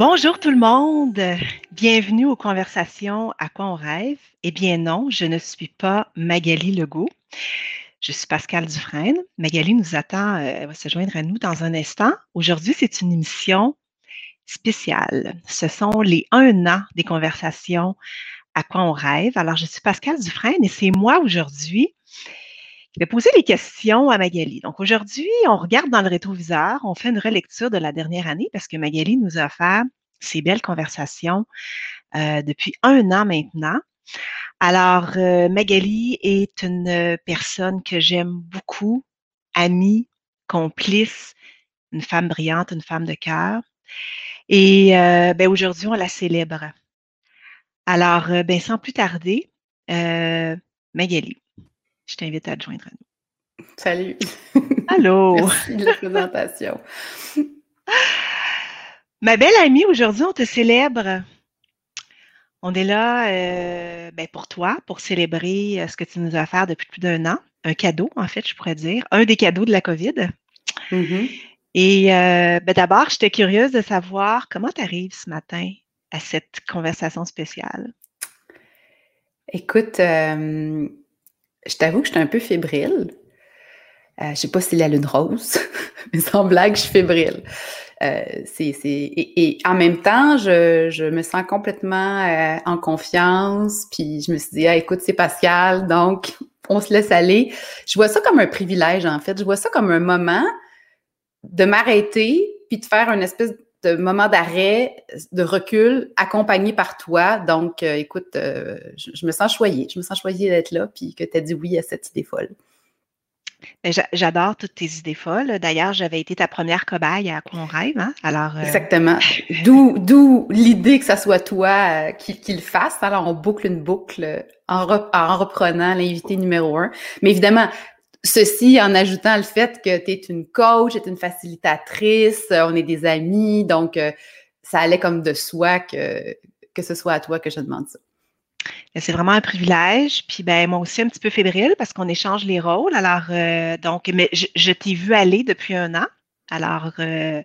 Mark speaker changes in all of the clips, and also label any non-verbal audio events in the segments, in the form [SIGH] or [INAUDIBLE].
Speaker 1: Bonjour tout le monde, bienvenue aux conversations À quoi on rêve? Eh bien non, je ne suis pas Magali Legault. Je suis Pascal Dufresne. Magali nous attend, euh, elle va se joindre à nous dans un instant. Aujourd'hui, c'est une émission spéciale. Ce sont les un an des conversations à quoi on rêve? Alors, je suis Pascal Dufresne et c'est moi aujourd'hui qui vais poser les questions à Magali. Donc, aujourd'hui, on regarde dans le rétroviseur, on fait une relecture de la dernière année parce que Magali nous a fait ces belles conversations euh, depuis un an maintenant. Alors, euh, Magali est une personne que j'aime beaucoup, amie, complice, une femme brillante, une femme de cœur. Et euh, ben, aujourd'hui, on la célèbre. Alors, ben, sans plus tarder, Magali, je t'invite à te joindre à nous.
Speaker 2: Salut.
Speaker 1: Allô? [LAUGHS]
Speaker 2: Merci de la présentation. [LAUGHS]
Speaker 1: Ma belle amie, aujourd'hui, on te célèbre. On est là euh, ben, pour toi, pour célébrer euh, ce que tu nous as fait depuis plus d'un an. Un cadeau, en fait, je pourrais dire. Un des cadeaux de la COVID. Mm-hmm. Et euh, ben, d'abord, j'étais curieuse de savoir comment tu arrives ce matin à cette conversation spéciale.
Speaker 2: Écoute, je t'avoue que j'étais un peu fébrile. je ne sais pas si c'est la lune rose, [LAUGHS] mais sans blague, je suis fébrile. Euh, c'est, et, en même temps, je, je me sens complètement euh, en confiance. Puis je me suis dit, ah, écoute, c'est Pascal, donc [LAUGHS] on se laisse aller. Je vois ça comme un privilège, en fait. Je vois ça comme un moment de m'arrêter puis de faire une espèce de moment d'arrêt, de recul, accompagné par toi. Donc, euh, écoute, je, je, me sens choyée. Je me sens choyée d'être là, puis que tu as dit oui à cette idée folle.
Speaker 1: Ben, j'adore toutes tes idées folles. D'ailleurs, j'avais été ta première cobaye à quoi on rêve. Hein? Alors,
Speaker 2: euh, Exactement. [LAUGHS] D'où l'idée que ça soit toi euh, qui, le fasse. Alors, on boucle une boucle en, en reprenant l'invité numéro un. Mais évidemment, ceci en ajoutant le fait que tu es une coach, tu es une facilitatrice, on est des amis. Donc, euh, ça allait comme de soi que, que ce soit à toi que je demande ça.
Speaker 1: Ben, c'est vraiment un privilège. Puis ben moi aussi un petit peu fébrile parce qu'on échange les rôles. Alors euh, donc, mais je, t'ai vu aller depuis un an. Alors euh,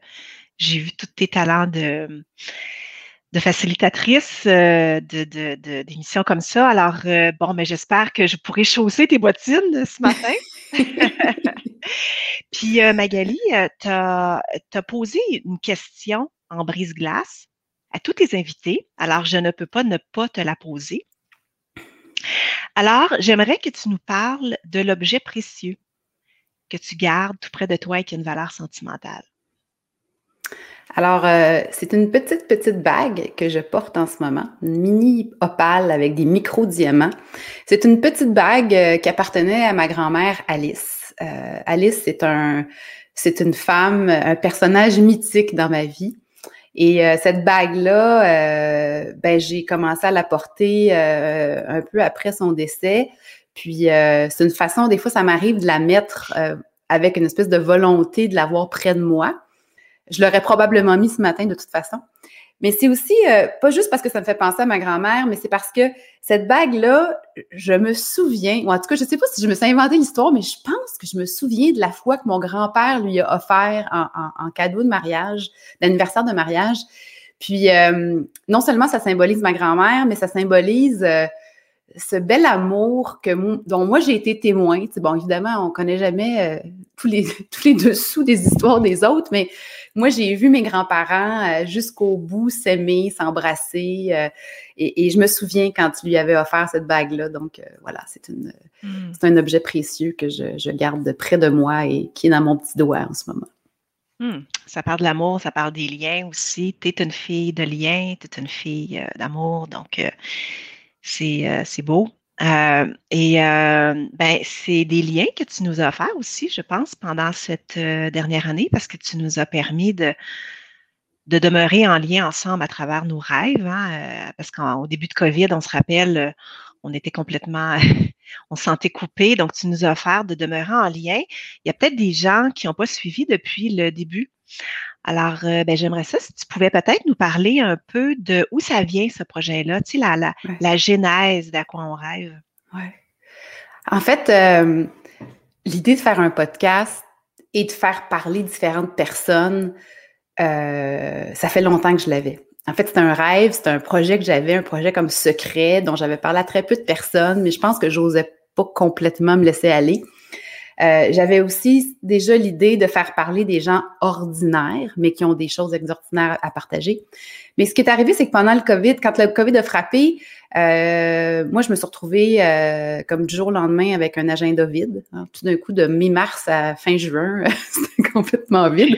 Speaker 1: j'ai vu tous tes talents de de facilitatrice euh, de, d'émissions comme ça. Alors bon, mais j'espère que je pourrai chausser tes bottines ce matin. [LAUGHS] [LAUGHS] Puis Magali, tu as, posé une question en brise-glace à tous tes invités. Alors, je ne peux pas ne pas te la poser. Alors, j'aimerais que tu nous parles de l'objet précieux que tu gardes tout près de toi et qui a une valeur sentimentale.
Speaker 2: Alors, euh, c'est une petite, petite bague que je porte en ce moment, une mini opale avec des micro-diamants. C'est une petite bague euh, qui appartenait à ma grand-mère Alice. Euh, Alice, c'est un, c'est une femme, un personnage mythique dans ma vie. Et euh, cette bague-là, euh, ben, j'ai commencé à la porter euh, un peu après son décès. Puis c'est une façon, des fois, ça m'arrive de la mettre avec une espèce de volonté de l'avoir près de moi. Je l'aurais probablement mis ce matin de toute façon. Mais c'est aussi, euh, pas juste parce que ça me fait penser à ma grand-mère, mais c'est parce que cette bague-là, je me souviens, ou en tout cas, je sais pas si je me suis inventé l'histoire, mais je pense que je me souviens de la fois que mon grand-père lui a offert en, cadeau de mariage, d'anniversaire de mariage. Puis, euh, non seulement ça symbolise ma grand-mère, mais ça symbolise euh, ce bel amour que dont moi j'ai été témoin. bon, évidemment, on connaît jamais tous les [LAUGHS] tous les dessous des histoires des autres, mais moi, j'ai vu mes grands-parents euh, jusqu'au bout s'aimer, s'embrasser. Euh, et, je me souviens quand tu lui avais offert cette bague-là. Donc, euh, voilà, c'est une hmm. c'est un objet précieux que je, garde près de moi et qui est dans mon petit doigt en ce moment.
Speaker 1: Hmm. Ça parle de l'amour, ça parle des liens aussi. Tu es une fille de liens, tu es une fille d'amour. Donc, c'est beau. Euh, et euh, ben, c'est des liens que tu nous as offerts aussi, je pense, pendant cette euh, dernière année, parce que tu nous as permis de, de demeurer en lien ensemble à travers nos rêves. Hein, parce qu'au début de COVID, on se rappelle, on était complètement, [LAUGHS] on se sentait coupé. Donc, tu nous as offert de demeurer en lien. Il y a peut-être des gens qui n'ont pas suivi depuis le début. Alors, ben, j'aimerais ça, si tu pouvais peut-être nous parler un peu de où ça vient, ce projet-là, tu sais, la, la, la genèse d'à quoi on rêve.
Speaker 2: Oui. En fait, l'idée de faire un podcast et de faire parler différentes personnes, ça fait longtemps que je l'avais. en fait, c'était un rêve, c'était un projet que j'avais, un projet comme secret dont j'avais parlé à très peu de personnes, mais je pense que j'osais pas complètement me laisser aller. Euh, j'avais aussi déjà l'idée de faire parler des gens ordinaires, mais qui ont des choses extraordinaires à partager. Mais ce qui est arrivé, c'est que pendant le COVID, quand le COVID a frappé, euh, moi, je me suis retrouvée euh, comme du jour au lendemain avec un agenda vide. Hein, tout d'un coup, de mi-mars à fin juin, [LAUGHS] c'était complètement vide.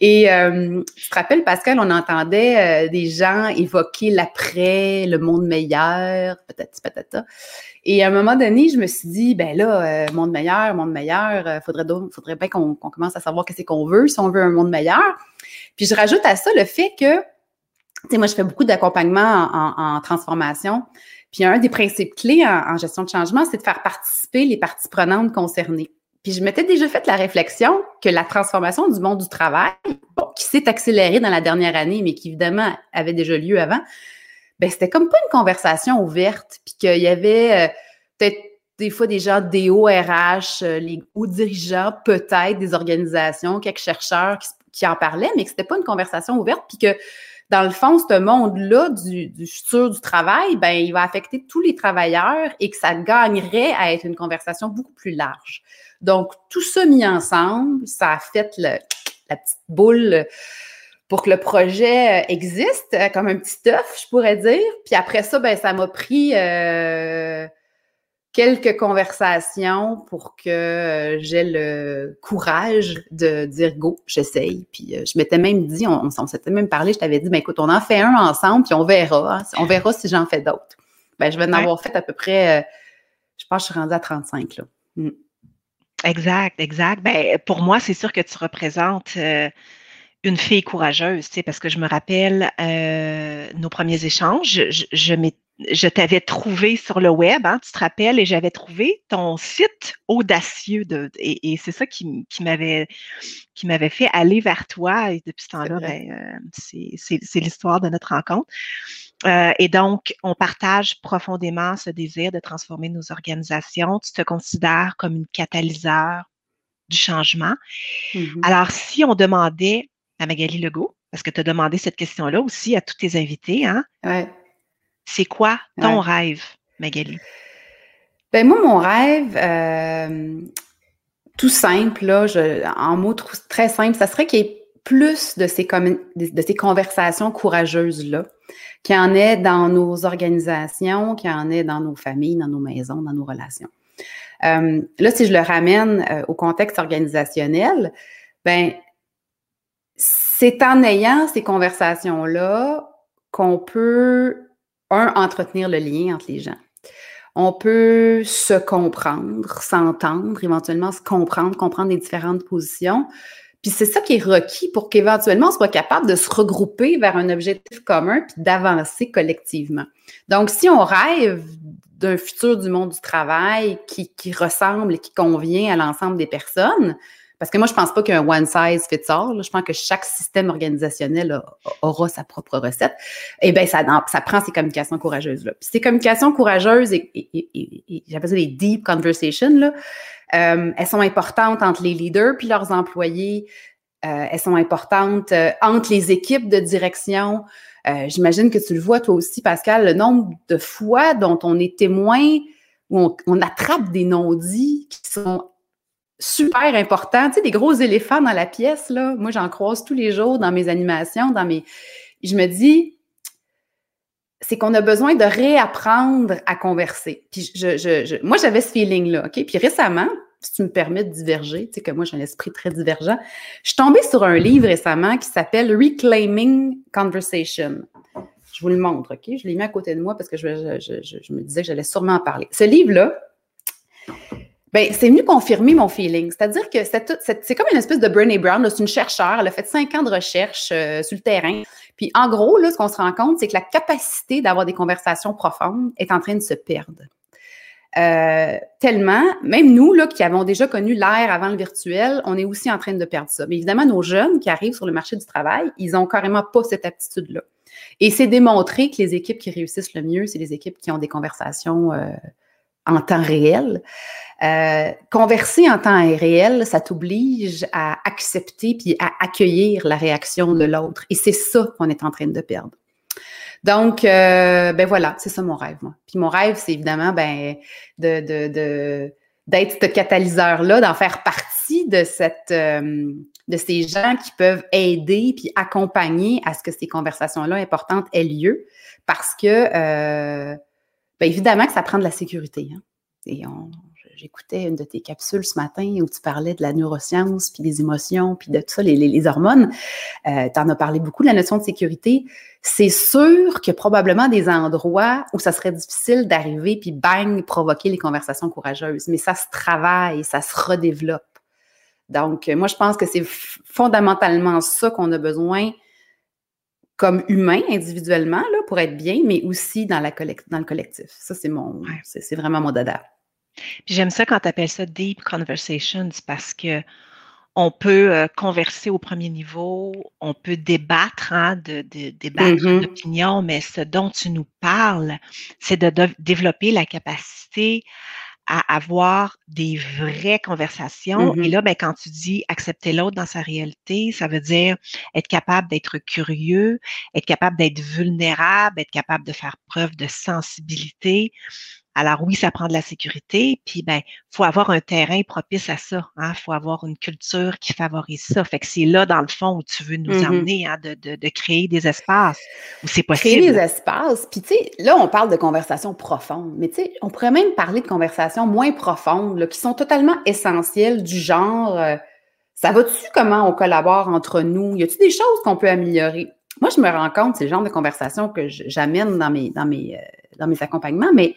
Speaker 2: Et euh, tu te rappelles, Pascal, on entendait euh, des gens évoquer l'après, le monde meilleur, peut-être, peut-être. Et à un moment donné, je me suis dit, ben là, euh, monde meilleur, monde meilleur, faudrait, faudrait bien qu'on commence à savoir qu'est-ce qu'on veut, si on veut un monde meilleur. Puis je rajoute à ça le fait que, tu sais, moi, je fais beaucoup d'accompagnement en, transformation. Puis un des principes clés en, gestion de changement, c'est de faire participer les parties prenantes concernées. Puis je m'étais déjà fait la réflexion que la transformation du monde du travail, qui s'est accélérée dans la dernière année, mais qui évidemment avait déjà lieu avant, ben c'était comme pas une conversation ouverte, puis qu'il y avait euh, peut-être des fois des des hauts RH, euh, les hauts dirigeants, peut-être des organisations, quelques chercheurs qui, en parlaient, mais que c'était pas une conversation ouverte, puis que dans le fond, ce monde-là du, du, futur du travail, ben, il va affecter tous les travailleurs et que ça gagnerait à être une conversation beaucoup plus large. Donc, tout ça mis ensemble, ça a fait le, la petite boule pour que le projet euh, existe, euh, comme un petit œuf, je pourrais dire. Puis après ça, ben, ça m'a pris euh, quelques conversations pour que j'ai le courage de dire go, j'essaye. Puis je m'étais même dit, on, s'était même parlé, je t'avais dit, ben écoute, on en fait un ensemble, puis on verra. Hein. on verra si j'en fais d'autres. Ben, je vais en avoir fait à peu près, je pense que je suis rendue à 35 là. Mm.
Speaker 1: Exact, exact. Ben, pour moi, c'est sûr que tu représentes une fille courageuse, tu sais, parce que je me rappelle euh, nos premiers échanges. Je, je, je t'avais trouvé sur le web, hein, tu te rappelles, et j'avais trouvé ton site audacieux de, et, c'est ça qui, qui m'avait qui m'avait fait aller vers toi. Et depuis ce temps-là, ben, euh, c'est l'histoire de notre rencontre. Euh, et donc, on partage profondément ce désir de transformer nos organisations. Tu te considères comme une catalyseur du changement. Mm-hmm. Alors, si on demandait à Magali Legault, parce que tu as demandé cette question-là aussi à tous tes invités. Hein?
Speaker 2: Ouais.
Speaker 1: C'est quoi ton rêve, Magali?
Speaker 2: Ben moi, mon rêve, euh, tout simple, là, en mots très simples, ça serait qu'il y ait plus de ces, de ces conversations courageuses-là, qu'il y en ait dans nos organisations, qu'il y en ait dans nos familles, dans nos maisons, dans nos relations. Euh, là, si je le ramène euh, au contexte organisationnel, ben c'est en ayant ces conversations-là qu'on peut, un, entretenir le lien entre les gens. On peut se comprendre, s'entendre, éventuellement se comprendre, comprendre les différentes positions. Puis c'est ça qui est requis pour qu'éventuellement on soit capable de se regrouper vers un objectif commun puis d'avancer collectivement. Donc, si on rêve d'un futur du monde du travail qui, qui ressemble et qui convient à l'ensemble des personnes, parce que moi, je pense pas qu'un one size fits all. Je pense que chaque système organisationnel aura sa propre recette. Et eh bien, ça, prend ces communications courageuses-là. Ces communications courageuses, et, j'appelle ça des deep conversations, là, euh, elles sont importantes entre les leaders puis leurs employés. Euh, elles sont importantes euh, entre les équipes de direction. J'imagine que tu le vois toi aussi, Pascal, le nombre de fois dont on est témoin, où on attrape des non-dits qui sont super important. Tu sais, des gros éléphants dans la pièce, là. Moi, j'en croise tous les jours dans mes animations, dans mes. Je me dis, c'est qu'on a besoin de réapprendre à converser. Puis je, je, moi, j'avais ce feeling-là, OK? Puis récemment, si tu me permets de diverger, tu sais que moi, j'ai un esprit très divergent, je suis tombée sur un livre récemment qui s'appelle Reclaiming Conversation. Je vous le montre, OK? Je l'ai mis à côté de moi parce que je, je me disais que j'allais sûrement en parler. Ce livre-là, ben, c'est venu confirmer mon feeling. C'est-à-dire que c'est comme une espèce de Brené Brown. C'est une chercheure. Elle a fait cinq ans de recherche euh, sur le terrain. Puis, en gros, là, ce qu'on se rend compte, c'est que la capacité d'avoir des conversations profondes est en train de se perdre. Euh, tellement, même nous, là, qui avons déjà connu l'ère avant le virtuel, on est aussi en train de perdre ça. Mais évidemment, nos jeunes qui arrivent sur le marché du travail, ils ont carrément pas cette aptitude-là. Et c'est démontré que les équipes qui réussissent le mieux, c'est les équipes qui ont des conversations euh, en temps réel. Euh, converser en temps réel, ça t'oblige à accepter puis à accueillir la réaction de l'autre. Et c'est ça qu'on est en train de perdre. Donc, euh, ben voilà, c'est ça mon rêve, moi. Puis mon rêve, c'est évidemment ben, de, de, d'être ce catalyseur-là, d'en faire partie de cette euh, de ces gens qui peuvent aider puis accompagner à ce que ces conversations-là importantes aient lieu. Parce que euh, ben évidemment que ça prend de la sécurité. Hein. Et j'écoutais une de tes capsules ce matin où tu parlais de la neuroscience, puis des émotions, puis de tout ça, les, hormones. Euh, tu en as parlé beaucoup de la notion de sécurité. C'est sûr qu'il y a probablement des endroits où ça serait difficile d'arriver, puis bang, provoquer les conversations courageuses. Mais ça se travaille, ça se redéveloppe. Donc, moi, je pense que c'est fondamentalement ça qu'on a besoin comme humain individuellement là, pour être bien, mais aussi dans, la dans le collectif. Ça, c'est mon, c'est vraiment mon dada.
Speaker 1: Puis j'aime ça quand tu appelles ça deep conversations parce que on peut euh, converser au premier niveau, on peut débattre, hein, de, débattre mm-hmm. d'opinion, mais ce dont tu nous parles, c'est de, développer la capacité à avoir des vraies conversations. Et mm-hmm. là, ben, quand tu dis accepter l'autre dans sa réalité, ça veut dire être capable d'être curieux, être capable d'être vulnérable, être capable de faire preuve de sensibilité, alors oui, ça prend de la sécurité, puis ben, faut avoir un terrain propice à ça. Il hein? faut avoir une culture qui favorise ça. Fait que c'est là, dans le fond, où tu veux nous emmener, hein, de, de, créer des espaces où c'est possible.
Speaker 2: Créer des espaces. Puis tu sais, là, on parle de conversations profondes, mais tu sais, on pourrait même parler de conversations moins profondes, qui sont totalement essentielles, du genre, euh, ça va-tu comment on collabore entre nous? Y a-t-il des choses qu'on peut améliorer? Moi, je me rends compte, c'est le genre de conversation que j'amène dans mes, dans mes, euh, dans mes accompagnements, mais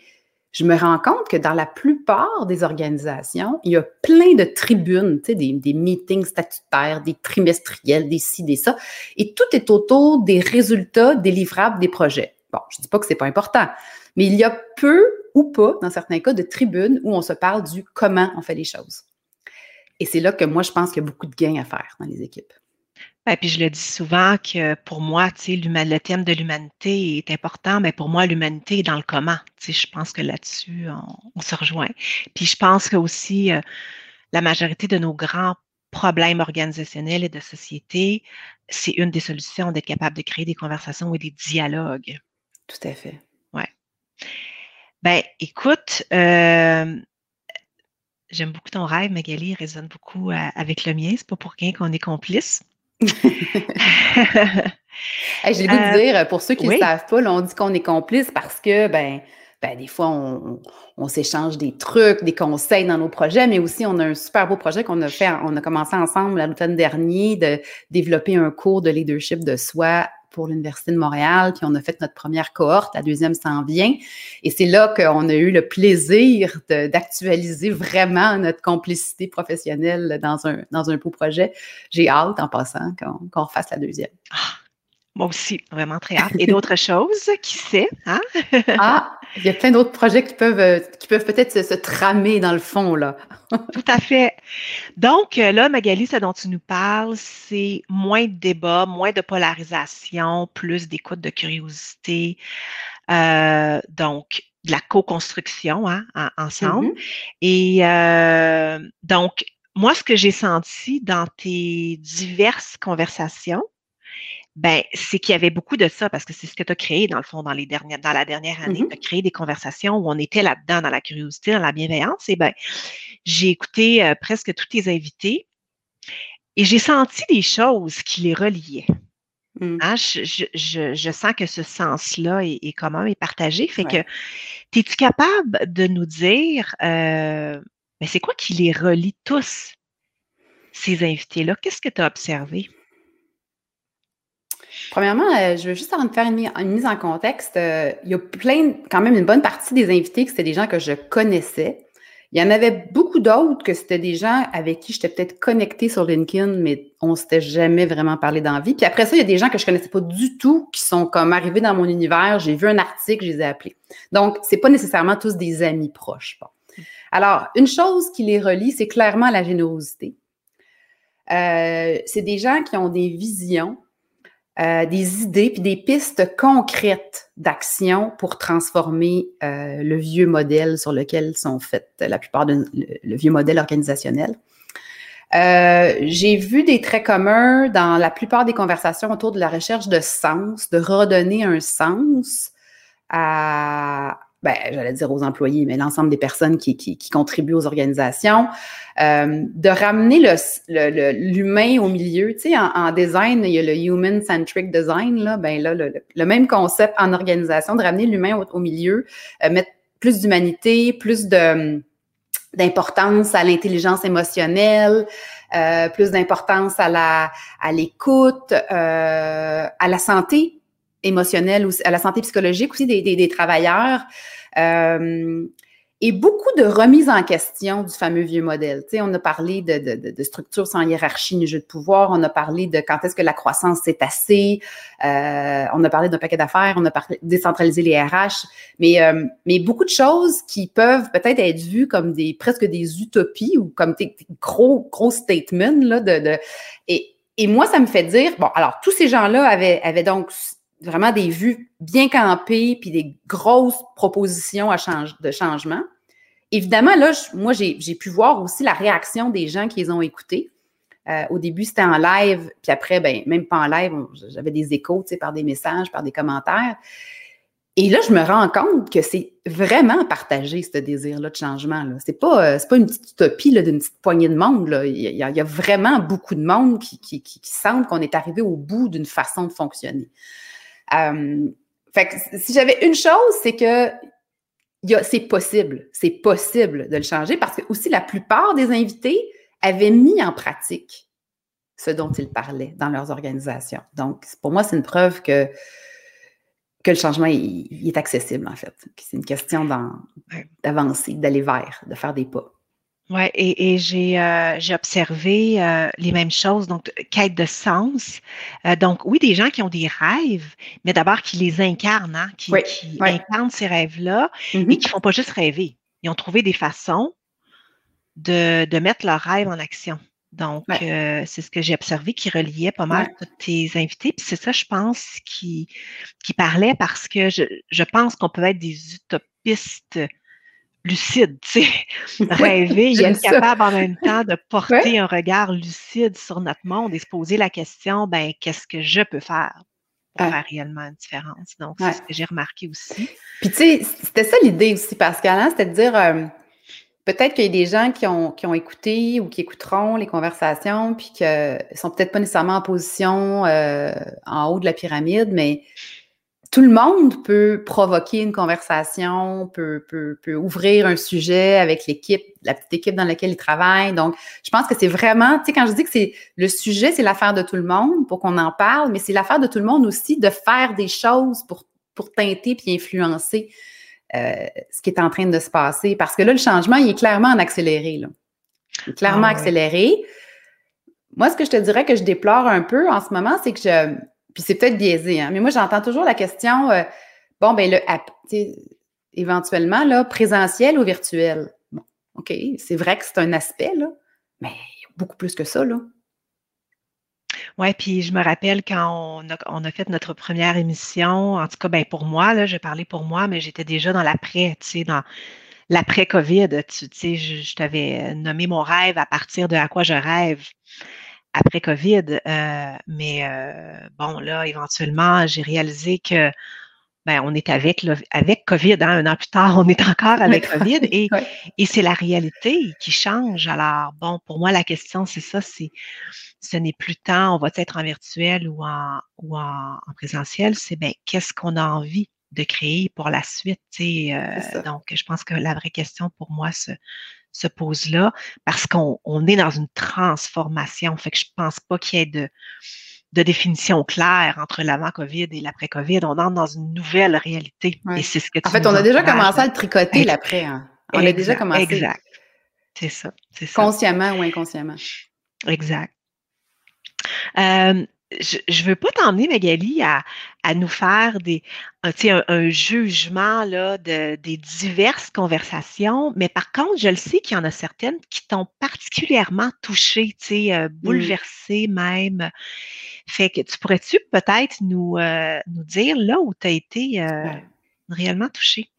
Speaker 2: je me rends compte que dans la plupart des organisations, il y a plein de tribunes, des, des, meetings statutaires, des trimestriels, des ci, des ça, et tout est autour des résultats délivrables des projets. Bon, je ne dis pas que c'est pas important, mais il y a peu ou pas, dans certains cas, de tribunes où on se parle du comment on fait les choses. Et c'est là que moi, je pense qu'il y a beaucoup de gains à faire dans les équipes.
Speaker 1: Ben, puis je le dis souvent que pour moi, le thème de l'humanité est important, mais pour moi, l'humanité est dans le comment. Je pense que là-dessus, on, se rejoint. Puis je pense que aussi, euh, la majorité de nos grands problèmes organisationnels et de société, c'est une des solutions d'être capable de créer des conversations et des dialogues.
Speaker 2: Tout à fait.
Speaker 1: Ouais. Ben, écoute, euh, j'aime beaucoup ton rêve, Magali, il résonne beaucoup euh, avec le mien. C'est pas pour rien qu'on est complices. [LAUGHS]
Speaker 2: J'ai le goût de dire, pour ceux qui ne savent pas, on dit qu'on est complice parce que, ben, ben des fois, on, s'échange des trucs, des conseils dans nos projets, mais aussi, on a un super beau projet qu'on a fait, on a commencé ensemble l'automne dernier de développer un cours de leadership de soi pour l'Université de Montréal, puis on a fait notre première cohorte, la deuxième s'en vient. Et c'est là qu'on a eu le plaisir d'actualiser vraiment notre complicité professionnelle dans un, dans un beau projet. J'ai hâte, en passant, qu'on refasse la deuxième.
Speaker 1: Ah, moi aussi, vraiment très hâte. Et [LAUGHS] d'autres choses, qui sait? Hein? [LAUGHS]
Speaker 2: ah, il y a plein d'autres projets qui peuvent, euh, qui peuvent peut-être se, tramer dans le fond, là. [LAUGHS]
Speaker 1: Tout à fait. Donc, euh, là, Magali, ce dont tu nous parles, c'est moins de débat, moins de polarisation, plus d'écoute de curiosité. Euh, donc, de la co-construction hein, ensemble. Mm-hmm. Et donc, moi, ce que j'ai senti dans tes diverses conversations, ben, c'est qu'il y avait beaucoup de ça parce que c'est ce que tu as créé dans le fond dans les dernières, dans la dernière année. Tu as créé des conversations où on était là-dedans, dans la curiosité, dans la bienveillance. Et ben, j'ai écouté euh, presque tous tes invités et j'ai senti des choses qui les reliaient. Mmh. Hein, je, sens que ce sens-là est, est, commun et partagé. Fait que, es-tu capable de nous dire, euh, ben, c'est quoi qui les relie tous, ces invités-là? Qu'est-ce que tu as observé?
Speaker 2: Premièrement, euh, je veux juste avant de faire une, mise en contexte. Euh, il y a plein, quand même une bonne partie des invités que c'était des gens que je connaissais. Il y en avait beaucoup d'autres que c'était des gens avec qui j'étais peut-être connectée sur LinkedIn, mais on s'était jamais vraiment parlé d'envie. Puis après ça, il y a des gens que je connaissais pas du tout, qui sont comme arrivés dans mon univers. J'ai vu un article, je les ai appelés. Donc, c'est pas nécessairement tous des amis proches. Alors, une chose qui les relie, c'est clairement la générosité. Euh, c'est des gens qui ont des visions, euh, des idées puis des pistes concrètes d'action pour transformer euh, le vieux modèle sur lequel sont faites la plupart de le, vieux modèle organisationnel. Euh, j'ai vu des traits communs dans la plupart des conversations autour de la recherche de sens, de redonner un sens à, ben, j'allais dire aux employés, mais l'ensemble des personnes qui, qui, qui, contribuent aux organisations, euh, de ramener l'humain le, au milieu. Tu sais, en, en, design, il y a le human-centric design, là, ben là, le, le, même concept en organisation, de ramener l'humain au, au, milieu, euh, mettre plus d'humanité, plus de d'importance à l'intelligence émotionnelle, euh, plus d'importance à la à l'écoute, euh, à la santé émotionnelle, ou à la santé psychologique aussi des, des, travailleurs. Euh, et beaucoup de remise en question du fameux vieux modèle. Tu sais, on a parlé de, de, de sans hiérarchie ni jeu de pouvoir, on a parlé de quand est-ce que la croissance s'est assez, euh, on a parlé d'un paquet d'affaires, on a parlé de décentraliser les RH, mais, euh, mais beaucoup de choses qui peuvent peut-être être vues comme des presque des utopies ou comme des, gros, gros statements. Là, de, de et, et moi, ça me fait dire, bon, alors tous ces gens-là avaient, avaient donc vraiment des vues bien campées, puis des grosses propositions à change, de changement. Évidemment, là, moi, j'ai pu voir aussi la réaction des gens qui les ont écoutés. Euh, au début, c'était en live, puis après, ben, même pas en live, j'avais des échos, par des messages, par des commentaires. Et là, je me rends compte que c'est vraiment partagé, ce désir-là de changement. Ce n'est pas, euh, pas une petite utopie d'une petite poignée de monde. Là. Il, y a, vraiment beaucoup de monde qui, qui, qui, qui sentent qu'on est arrivé au bout d'une façon de fonctionner. Euh, fait que si j'avais une chose, c'est que c'est possible, c'est possible de le changer parce que aussi la plupart des invités avaient mis en pratique ce dont ils parlaient dans leurs organisations. Donc, pour moi, c'est une preuve que, que le changement il, est accessible, en fait. C'est une question d'avancer, d'aller vers, de faire des pas.
Speaker 1: Oui, et, et j'ai euh, observé euh, les mêmes choses, donc quête de sens. Euh, donc, oui, des gens qui ont des rêves, mais d'abord qui les incarnent, hein, qui, qui incarnent ces rêves-là et mm-hmm. qui ne font pas juste rêver. Ils ont trouvé des façons de, de mettre leurs rêves en action. Donc, euh, c'est ce que j'ai observé qui reliait pas mal tous tes invités. Puis c'est ça, je pense, qui, qui parlait parce que je, je pense qu'on peut être des utopistes lucide, tu sais, [LAUGHS] rêver et être capable en même temps de porter un regard lucide sur notre monde et se poser la question, ben, qu'est-ce que je peux faire pour faire réellement une différence? Donc, c'est ce que j'ai remarqué aussi.
Speaker 2: Puis, tu sais, c'était ça l'idée aussi, Pascal, hein, c'était de dire, euh, peut-être qu'il y a des gens qui ont, qui ont écouté ou qui écouteront les conversations, puis qui sont peut-être pas nécessairement en position euh, en haut de la pyramide, mais tout le monde peut provoquer une conversation, peut, peut, peut ouvrir un sujet avec l'équipe, la petite équipe dans laquelle il travaille. Donc, je pense que c'est vraiment, tu sais, quand je dis que c'est le sujet, c'est l'affaire de tout le monde pour qu'on en parle, mais c'est l'affaire de tout le monde aussi de faire des choses pour, pour teinter puis influencer euh, ce qui est en train de se passer. Parce que là, le changement, il est clairement en accéléré. Là. Il est clairement ah accéléré. Moi, ce que je te dirais que je déplore un peu en ce moment, c'est que je, puis c'est peut-être biaisé, hein, mais moi, j'entends toujours la question, euh, bon, ben le éventuellement, là, présentiel ou virtuel? Bon, OK, c'est vrai que c'est un aspect, là, mais beaucoup plus que ça, là.
Speaker 1: Oui, puis je me rappelle quand on a, fait notre première émission, en tout cas, ben pour moi, là, je parlais pour moi, mais j'étais déjà dans l'après, tu sais, dans l'après-COVID. Tu sais, je t'avais nommé mon rêve à partir de à quoi je rêve après COVID. Euh, mais euh, bon, là, éventuellement, j'ai réalisé que ben, on est avec, avec COVID, hein, un an plus tard, on est encore avec [LAUGHS] COVID et, et c'est la réalité qui change. Alors, bon, pour moi, la question, c'est ça, c'est ce n'est plus tant on va être en virtuel ou en, ou en, présentiel, c'est ben, qu'est-ce qu'on a envie de créer pour la suite. Euh, donc, je pense que la vraie question pour moi, se, se pose là parce qu'on est dans une transformation. Fait que je pense pas qu'il y ait de, de définition claire entre l'avant-COVID et l'après-COVID. On entre dans une nouvelle réalité. Et c'est ce que
Speaker 2: En fait, on a déjà commencé à le tricoter l'après. Hein. On a déjà commencé.
Speaker 1: Exact. C'est ça.
Speaker 2: Consciemment ou inconsciemment.
Speaker 1: Exact. Euh, je ne veux pas t'emmener, Magali, à, à, nous faire des, un, un, un jugement là, de, des diverses conversations, mais par contre, je le sais qu'il y en a certaines qui t'ont particulièrement touché, euh, même. Fait que tu pourrais-tu peut-être nous, euh, nous dire là où tu as été euh, réellement touché?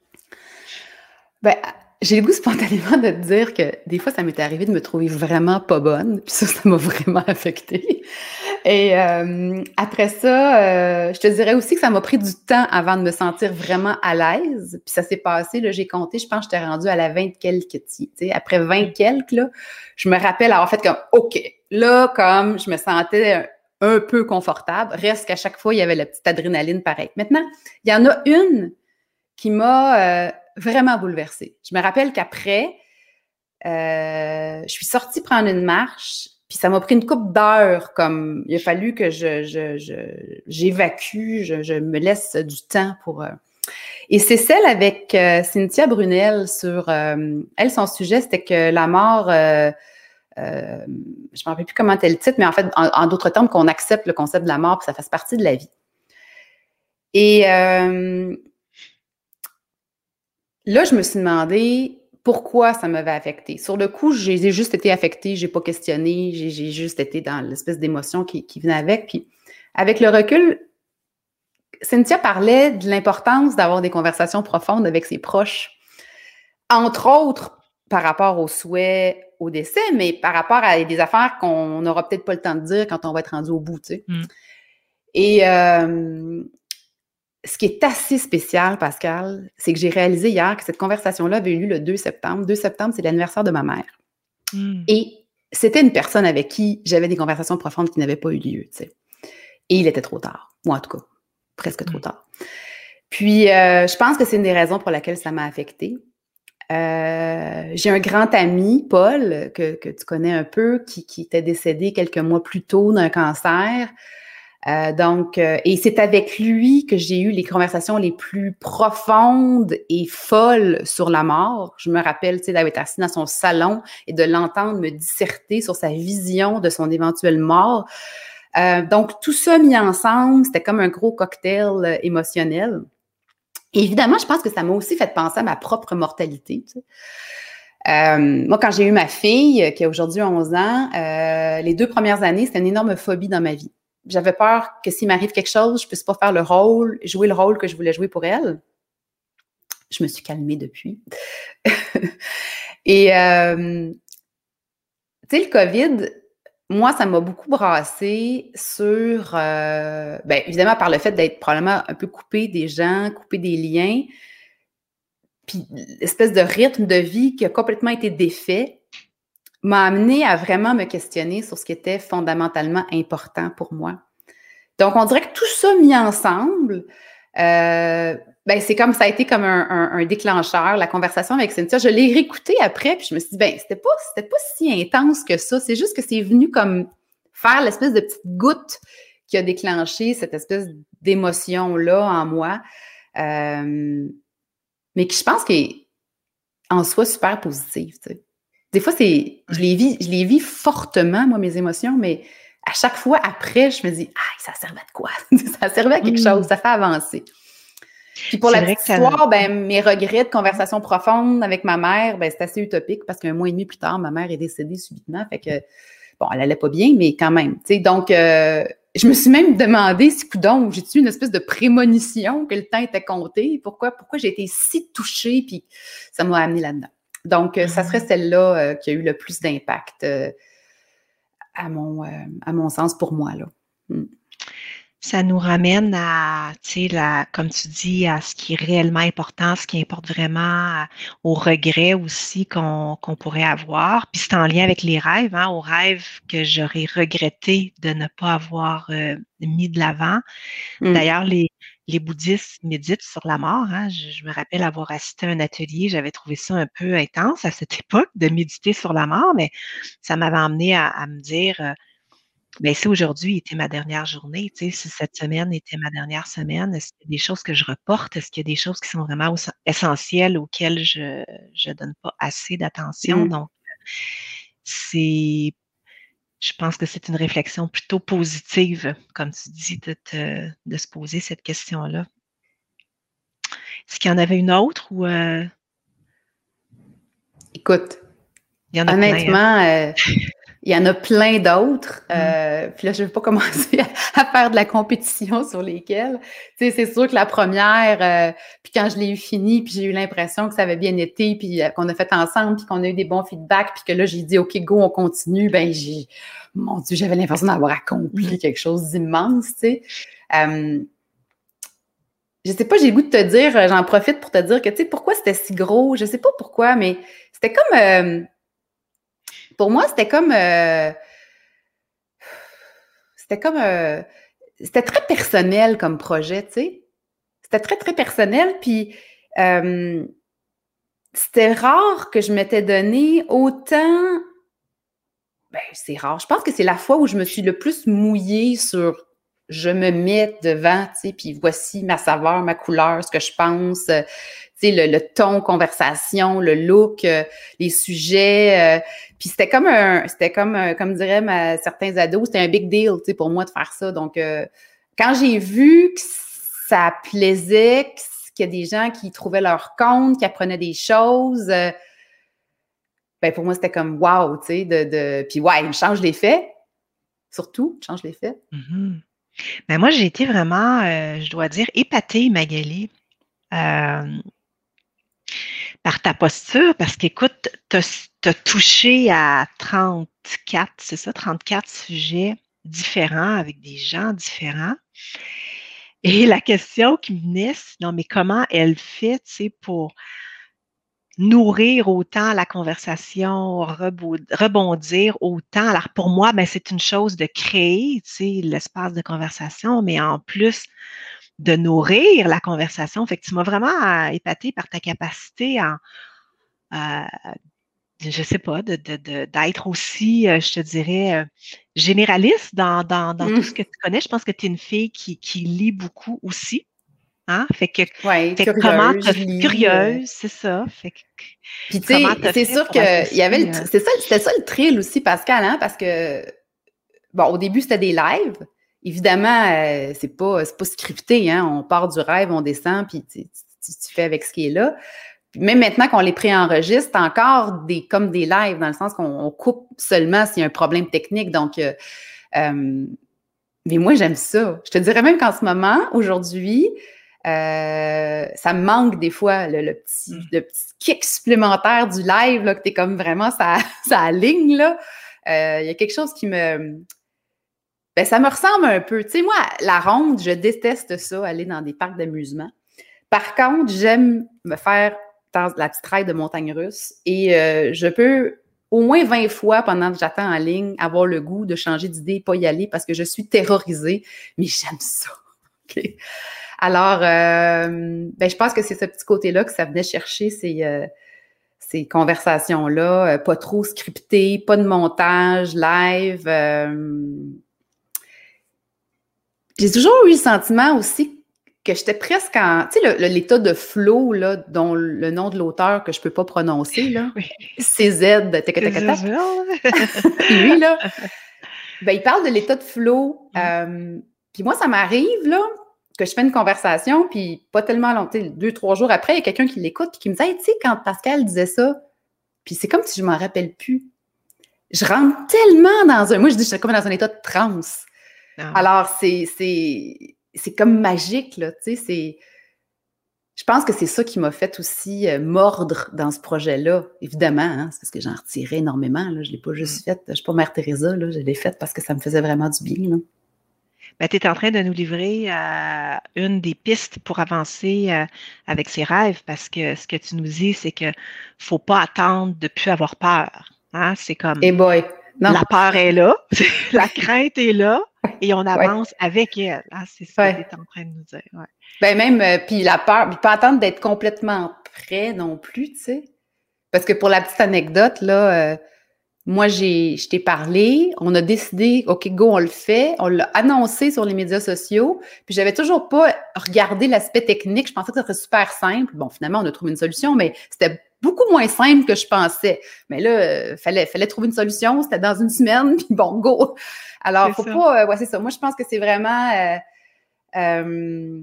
Speaker 2: Ben, j'ai le goût spontanément de te dire que des fois, ça m'était arrivé de me trouver vraiment pas bonne, puis ça, ça m'a [LAUGHS] vraiment affectée. Et euh, après ça, euh, je te dirais aussi que ça m'a pris du temps avant de me sentir vraiment à l'aise. Puis ça s'est passé, là, j'ai compté, je pense que j'étais rendue à la 20 quelques, tu après 20 quelques, là, je me rappelle avoir fait comme, OK, là, comme je me sentais un, peu confortable, reste qu'à chaque fois, il y avait la petite adrénaline pareille. Maintenant, il y en a une qui m'a euh, vraiment bouleversée. Je me rappelle qu'après, je suis sortie prendre une marche puis ça m'a pris une coupe d'heures, comme il a fallu que je, j'évacue, je, me laisse du temps pour. Euh. Et c'est celle avec euh, Cynthia Brunel sur euh, elle, son sujet, c'était que la mort, je ne me rappelle plus comment était le titre, mais en fait, en, d'autres termes, qu'on accepte le concept de la mort, que ça fasse partie de la vie. Et là, je me suis demandé, pourquoi ça m'avait affecté. Sur le coup, j'ai juste été affectée, j'ai pas questionné, j'ai juste été dans l'espèce d'émotion qui, venait avec. Puis avec le recul, Cynthia parlait de l'importance d'avoir des conversations profondes avec ses proches, entre autres par rapport aux souhaits, au décès, mais par rapport à des affaires qu'on n'aura peut-être pas le temps de dire quand on va être rendu au bout, tu sais. Mm. Et euh, ce qui est assez spécial, Pascal, c'est que j'ai réalisé hier que cette conversation-là avait eu lieu le 2 septembre. 2 septembre, c'est l'anniversaire de ma mère. Hmm. Et c'était une personne avec qui j'avais des conversations profondes qui n'avaient pas eu lieu, tu sais. Et il était trop tard. Moi, en tout cas, presque trop tard. Puis, euh, je pense que c'est une des raisons pour laquelle ça m'a affectée. Euh, j'ai un grand ami, Paul, que, tu connais un peu, qui, qui était décédé quelques mois plus tôt d'un cancer. Euh, donc, euh, et c'est avec lui que j'ai eu les conversations les plus profondes et folles sur la mort. Je me rappelle, tu sais, d'être assis dans son salon et de l'entendre me disserter sur sa vision de son éventuelle mort. Euh, donc, tout ça mis ensemble, c'était comme un gros cocktail émotionnel. Et évidemment, je pense que ça m'a aussi fait penser à ma propre mortalité. Tu sais. moi, quand j'ai eu ma fille, qui a aujourd'hui 11 ans, les deux premières années, c'était une énorme phobie dans ma vie j'avais peur que s'il m'arrive quelque chose, je puisse pas faire le rôle, jouer le rôle que je voulais jouer pour elle. Je me suis calmée depuis. [LAUGHS] Et, euh, tu sais, le COVID, moi, ça m'a beaucoup brassé sur, euh, ben, évidemment, par le fait d'être probablement un peu coupé des gens, coupé des liens, puis l'espèce de rythme de vie qui a complètement été défait m'a amené à vraiment me questionner sur ce qui était fondamentalement important pour moi. Donc, on dirait que tout ça mis ensemble, euh, ben, c'est comme ça a été comme un, déclencheur, la conversation avec Cynthia. Je l'ai réécouté après, puis je me suis dit, ben, c'était pas, c'était pas si intense que ça. C'est juste que c'est venu comme faire l'espèce de petite goutte qui a déclenché cette espèce d'émotion-là en moi. Euh, mais qui, je pense, qu'en en soi super positive. Des fois, c'est, je les vis, je les vis fortement, moi, mes émotions, mais à chaque fois après, je me dis, ah, ça servait à quoi? [LAUGHS] ça servait à quelque mm. chose, ça fait avancer. Puis pour la petite histoire, ben, mes regrets de conversation profonde avec ma mère, ben, c'est assez utopique parce qu'un mois et demi plus tard, ma mère est décédée subitement. Fait que, bon, elle allait pas bien, mais quand même. sais donc, euh, je me suis même demandé si, coudon, j'ai-tu une espèce de prémonition que le temps était compté? Pourquoi, pourquoi j'ai été si touchée? Puis ça m'a amené là-dedans. Donc, euh, ça serait mm-hmm. celle-là euh, qui a eu le plus d'impact euh, à, mon, à mon sens pour moi. Là. Mm.
Speaker 1: Ça nous ramène à, tu sais, comme tu dis, à ce qui est réellement important, ce qui importe vraiment, aux regrets aussi qu'on pourrait avoir. Puis c'est en lien avec les rêves, hein, aux rêves que j'aurais regretté de ne pas avoir mis de l'avant. Mm. D'ailleurs, les, les bouddhistes méditent sur la mort. Hein. Je, me rappelle avoir assisté à un atelier, j'avais trouvé ça un peu intense à cette [LAUGHS] époque de méditer sur la mort, mais ça m'avait amené à, me dire, euh, ben, si aujourd'hui était ma dernière journée, si cette semaine était ma dernière semaine, est-ce qu'il y a des choses que je reporte? Est-ce qu'il y a des choses qui sont vraiment essentielles auxquelles je ne donne pas assez d'attention? Mmh. Donc, c'est je pense que c'est une réflexion plutôt positive, comme tu dis, de, de se poser cette question-là. Est-ce qu'il y en avait une autre ou. Euh?
Speaker 2: Écoute, il y en a honnêtement, euh, [LAUGHS] Il y en a plein d'autres. Mm. Euh, puis là, je ne vais pas commencer à, faire de la compétition [LAUGHS] sur lesquelles. Tu sais, c'est sûr que la première, euh, puis quand je l'ai eu fini, puis j'ai eu l'impression que ça avait bien été, puis euh, qu'on a fait ensemble, puis qu'on a eu des bons feedbacks, puis que là, j'ai dit, OK, go, on continue. Ben, j'ai, mon Dieu, j'avais l'impression d'avoir accompli mm. quelque chose d'immense, tu sais. Euh, je sais pas, j'ai le goût de te dire, j'en profite pour te dire que, tu sais, pourquoi c'était si gros? Je sais pas pourquoi, mais c'était comme pour moi, c'était comme. Euh, c'était comme. Euh, c'était très personnel comme projet, tu sais. C'était très, très personnel. Puis, euh, c'était rare que je m'étais donné autant. Ben, c'est rare. Je pense que c'est la fois où je me suis le plus mouillée sur je me mets devant, tu sais, puis voici ma saveur, ma couleur, ce que je pense, tu sais, le, ton, conversation, le look, les sujets. Puis c'était comme un, c'était comme, comme diraient certains ados, c'était un big deal, tu sais, pour moi de faire ça. Donc, euh, quand j'ai vu que ça plaisait, qu'il y a des gens qui trouvaient leur compte, qui apprenaient des choses, euh, ben pour moi, c'était comme wow, tu sais, de, de, Puis ouais, il change les faits, surtout, change les faits.
Speaker 1: Mm-hmm. Ben moi, j'ai été vraiment, euh, je dois dire, épatée, Magali par ta posture, parce qu'écoute, tu as, touché à 34, c'est ça, 34 sujets différents avec des gens différents. Et la question qui me venait, c'est non, mais comment elle fait, tu pour nourrir autant la conversation, rebondir autant. Alors pour moi, ben, c'est une chose de créer, tu sais, l'espace de conversation, mais en plus, de nourrir la conversation. Fait que tu m'as vraiment épaté par ta capacité à, je sais pas, d'être aussi, euh, je te dirais, euh, généraliste dans, tout mmh. ce que tu connais. Je pense que tu es une fille qui, lit beaucoup aussi. Hein? Fait que,
Speaker 2: ouais,
Speaker 1: fait curieuse, curieuse, c'est ça? Fait que,
Speaker 2: Puis tu sais, c'est sûr que y avait, c'est ça, c'était ça le thrill aussi, Pascal, hein? Parce que bon, au début c'était des lives, Évidemment, euh, c'est pas, pas scripté, hein? On part du rêve, on descend, puis tu, fais avec ce qui est là. même maintenant qu'on les préenregistre, encore des comme des lives, dans le sens qu'on coupe seulement s'il y a un problème technique. Donc, euh, euh, mais moi, j'aime ça. Je te dirais même qu'en ce moment, aujourd'hui, ça me manque des fois le, petit, mm. le petit kick supplémentaire du live, là, que tu es comme vraiment ça, [LAUGHS] ça ligne. Là. Il y a quelque chose qui me, ben, ça me ressemble un peu. Tu sais, moi, la ronde, je déteste ça, aller dans des parcs d'amusement. Par contre, j'aime me faire la petite raide de montagne russe et euh, je peux au moins 20 fois pendant que j'attends en ligne avoir le goût de changer d'idée, pas y aller parce que je suis terrorisée, mais j'aime ça. [LAUGHS] Alors, euh, ben, je pense que c'est ce petit côté-là que ça venait chercher, ces, euh, ces conversations-là, pas trop scriptées, pas de montage, live j'ai toujours eu le sentiment aussi que j'étais presque en. Tu sais, l'état de flow, là, dont le nom de l'auteur que je ne peux pas prononcer, là. CZ, [LAUGHS] Lui, là. Ben, il parle de l'état de flow. Mm. Euh, puis moi, ça m'arrive, là, que je fais une conversation, puis pas tellement longtemps, deux, trois jours après, il y a quelqu'un qui l'écoute, puis qui me dit Hey, tu sais, quand Pascal disait ça, puis c'est comme si je m'en rappelle plus. Je rentre tellement dans un. Moi, je dis, je suis comme dans un état de transe. Ah. Alors, c'est comme magique, là, tu sais, c'est... Je pense que c'est ça qui m'a fait aussi euh, mordre dans ce projet-là, évidemment, hein, c'est parce que j'en retirais énormément, là, je ne l'ai pas juste mm. faite, je ne suis pas Mère Teresa, là, je l'ai faite parce que ça me faisait vraiment du bien, là.
Speaker 1: Ben, tu es en train de nous livrer euh, une des pistes pour avancer euh, avec ses rêves parce que ce que tu nous dis, c'est qu'il ne faut pas attendre de ne plus avoir peur. Hein? C'est comme.
Speaker 2: Hey boy.
Speaker 1: La peur est là, [LAUGHS] la crainte est là, et on avance avec elle. Ah, c'est ça que tu es en train de nous dire. Ouais.
Speaker 2: Ben même, euh, puis la peur, puis pas attendre d'être complètement prêt non plus, tu sais. Parce que pour la petite anecdote, là, moi, j'ai, je t'ai parlé, on a décidé, OK, go, on le fait, on l'a annoncé sur les médias sociaux, puis j'avais toujours pas regardé l'aspect technique, je pensais que ça serait super simple. Bon, finalement, on a trouvé une solution, mais c'était beaucoup moins simple que je pensais. Mais là, euh, fallait, fallait trouver une solution. C'était dans une semaine, [LAUGHS] puis bon, go. Alors, faut pas. Euh, ouais, c'est ça. Moi, je pense que c'est vraiment. Euh,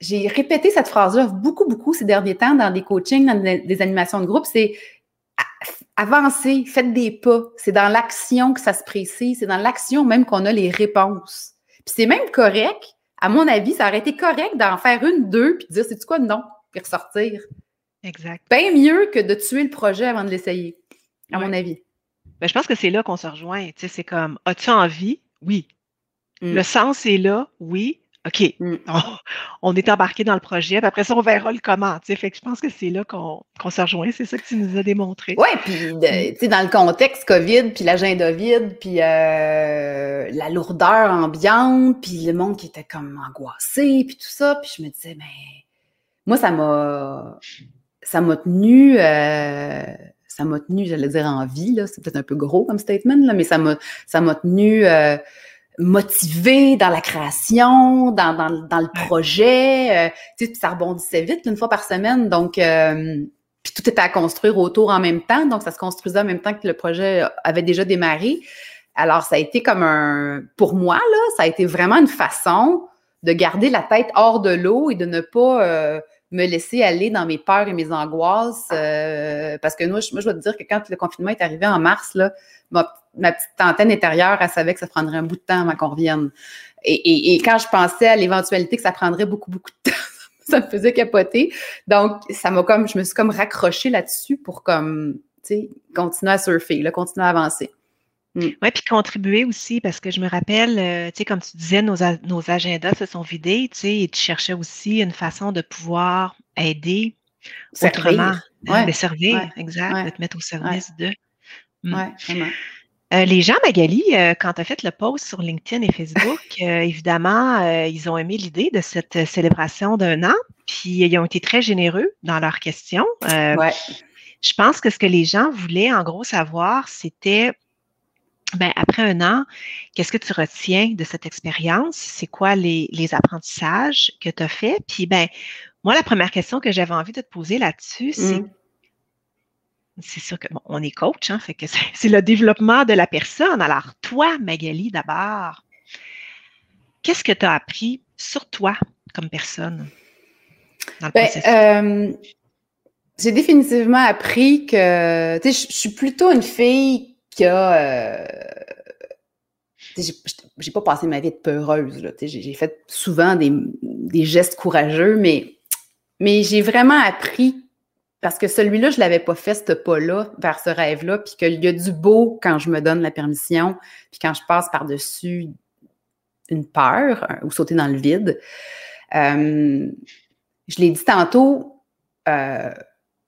Speaker 2: j'ai répété cette phrase-là beaucoup, beaucoup ces derniers temps dans des coachings, dans des, animations de groupe. C'est avancez, faites des pas. C'est dans l'action que ça se précise, c'est dans l'action même qu'on a les réponses. Puis c'est même correct, à mon avis, ça aurait été correct d'en faire une, deux, puis de dire, c'est quoi, non, puis ressortir.
Speaker 1: Exact.
Speaker 2: Bien mieux que de tuer le projet avant de l'essayer, à mon avis.
Speaker 1: Ben, je pense que c'est là qu'on se rejoint. Tu sais, c'est comme, as-tu envie? Oui. Mm. Le sens est là? Oui. OK, mm. [LAUGHS] on, est embarqué dans le projet, puis après ça, on verra le comment. Fait que je pense que c'est là qu'on se rejoint. C'est ça que tu nous as démontré.
Speaker 2: Oui, puis mm. dans le contexte COVID, puis l'agenda vide, puis euh, la lourdeur ambiante, puis le monde qui était comme angoissé, puis tout ça, puis je me disais, mais ben, moi, ça m'a ça m'a tenu euh, ça m'a tenu, j'allais dire en vie, c'est peut-être un peu gros comme statement, là, mais ça m'a ça m'a tenu euh, motivé dans la création, dans, dans, dans le projet. Euh, tu sais, ça rebondissait vite une fois par semaine. Donc, euh, puis tout était à construire autour en même temps. Donc, ça se construisait en même temps que le projet avait déjà démarré. Alors, ça a été comme un... Pour moi, là, ça a été vraiment une façon de garder la tête hors de l'eau et de ne pas... Euh, me laisser aller dans mes peurs et mes angoisses. parce que moi je, moi, je dois te dire que quand le confinement est arrivé en mars, là, ma, petite antenne intérieure, elle savait que ça prendrait un bout de temps avant qu'on revienne. Et, quand je pensais à l'éventualité que ça prendrait beaucoup, beaucoup de [LAUGHS] temps, ça me faisait capoter. Donc, ça m'a comme, je me suis comme raccrochée là-dessus pour comme, tu sais, continuer à surfer, là, continuer à avancer.
Speaker 1: Mm. Oui, puis contribuer aussi, parce que je me rappelle, euh, tu sais, comme tu disais, nos, nos agendas se sont vidés, tu sais, et tu cherchais aussi une façon de pouvoir aider autrement, hein, de servir, exact, de te mettre au service de.
Speaker 2: Mm. Oui, vraiment.
Speaker 1: Euh, les gens, Magali, euh, quand tu as fait le post sur LinkedIn et Facebook, [LAUGHS] euh, évidemment, ils ont aimé l'idée de cette célébration d'un an, puis ils ont été très généreux dans leurs questions.
Speaker 2: Ouais.
Speaker 1: Je pense que ce que les gens voulaient en gros savoir, c'était ben, après un an, qu'est-ce que tu retiens de cette expérience? C'est quoi les, les, apprentissages que tu as faits? Puis, ben, moi, la première question que j'avais envie de te poser là-dessus, c'est mmh c'est sûr que on est coach, hein, fait que [LAUGHS] c'est le développement de la personne. Alors, toi, Magali, d'abord, qu'est-ce que tu as appris sur toi comme personne
Speaker 2: dans le ben, euh, j'ai définitivement appris que je suis plutôt une fille Euh, j'ai pas passé ma vie de peureuse. J'ai fait souvent des, gestes courageux, mais, mais j'ai vraiment appris parce que celui-là, je l'avais pas fait, ce pas-là, vers ce rêve-là, puis qu'il y a du beau quand je me donne la permission, puis quand je passe par-dessus une peur ou sauter dans le vide. Euh, je l'ai dit tantôt, euh,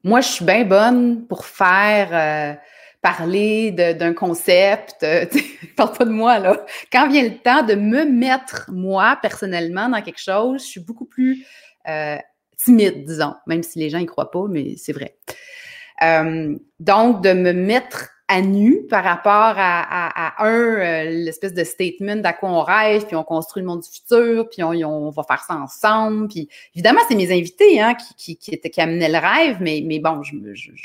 Speaker 2: moi, je suis bien bonne pour faire parler d'un concept. [LAUGHS] parle pas de moi, là. Quand vient le temps de me mettre, moi, personnellement, dans quelque chose, je suis beaucoup plus timide, disons, même si les gens y croient pas, mais c'est vrai. Euh, donc, de me mettre à nu par rapport à, un, euh, l'espèce de statement d'à quoi on rêve, puis on construit le monde du futur, puis on, va faire ça ensemble. Puis évidemment, c'est mes invités hein, qui, qui, qui, qui, amenaient le rêve, mais, mais bon, je,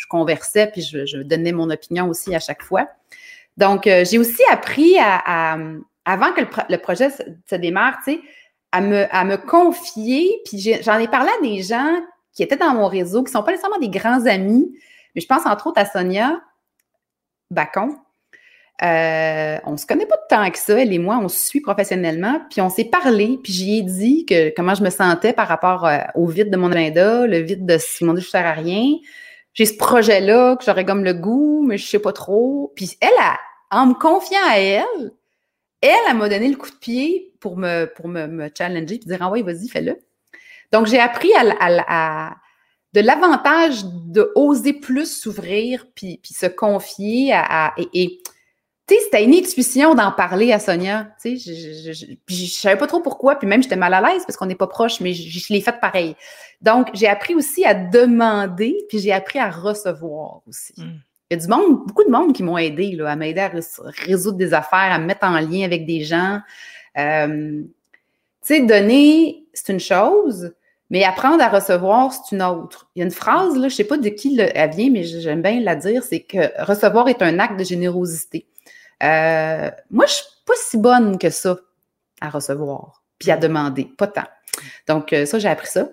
Speaker 2: conversais, puis je, donnais mon opinion aussi à chaque fois. Donc, euh, j'ai aussi appris à, avant que le, projet se, démarre, tu sais, à me, à me confier. Puis j'en ai, parlé à des gens qui étaient dans mon réseau, qui ne sont pas nécessairement des grands amis, mais je pense entre autres à Sonia Bacon. Euh, on se connaît pas de temps que ça, elle et moi, on se suit professionnellement, puis on s'est parlé, puis j'y ai dit que comment je me sentais par rapport euh, au vide de mon agenda, le vide de si mon Dieu, à rien. J'ai ce projet-là que j'aurais comme le goût, mais je sais pas trop. Puis elle, a, en me confiant à elle, elle, elle m'a donné le coup de pied pour me, pour me, challenger et dire Ah oui, vas-y, fais-le. Donc, j'ai appris à, de l'avantage de oser plus s'ouvrir puis, puis se confier à. et, tu sais, c'était une intuition d'en parler à Sonia. Tu sais, je, je, je, savais pas trop pourquoi, puis même j'étais mal à l'aise parce qu'on n'est pas proche, mais je, l'ai fait pareil. Donc, j'ai appris aussi à demander, puis j'ai appris à recevoir aussi. Hmm. Il y a du monde, beaucoup de monde qui m'ont aidé à m'aider à résoudre des affaires, à me mettre en lien avec des gens. Euh, tu sais, donner, c'est une chose, mais apprendre à recevoir, c'est une autre. Il y a une phrase, là, je ne sais pas de qui elle vient, mais j'aime bien la dire, c'est que recevoir est un acte de générosité. Euh, moi, je ne suis pas si bonne que ça à recevoir, puis à demander, pas tant. Donc, euh, ça, j'ai appris ça.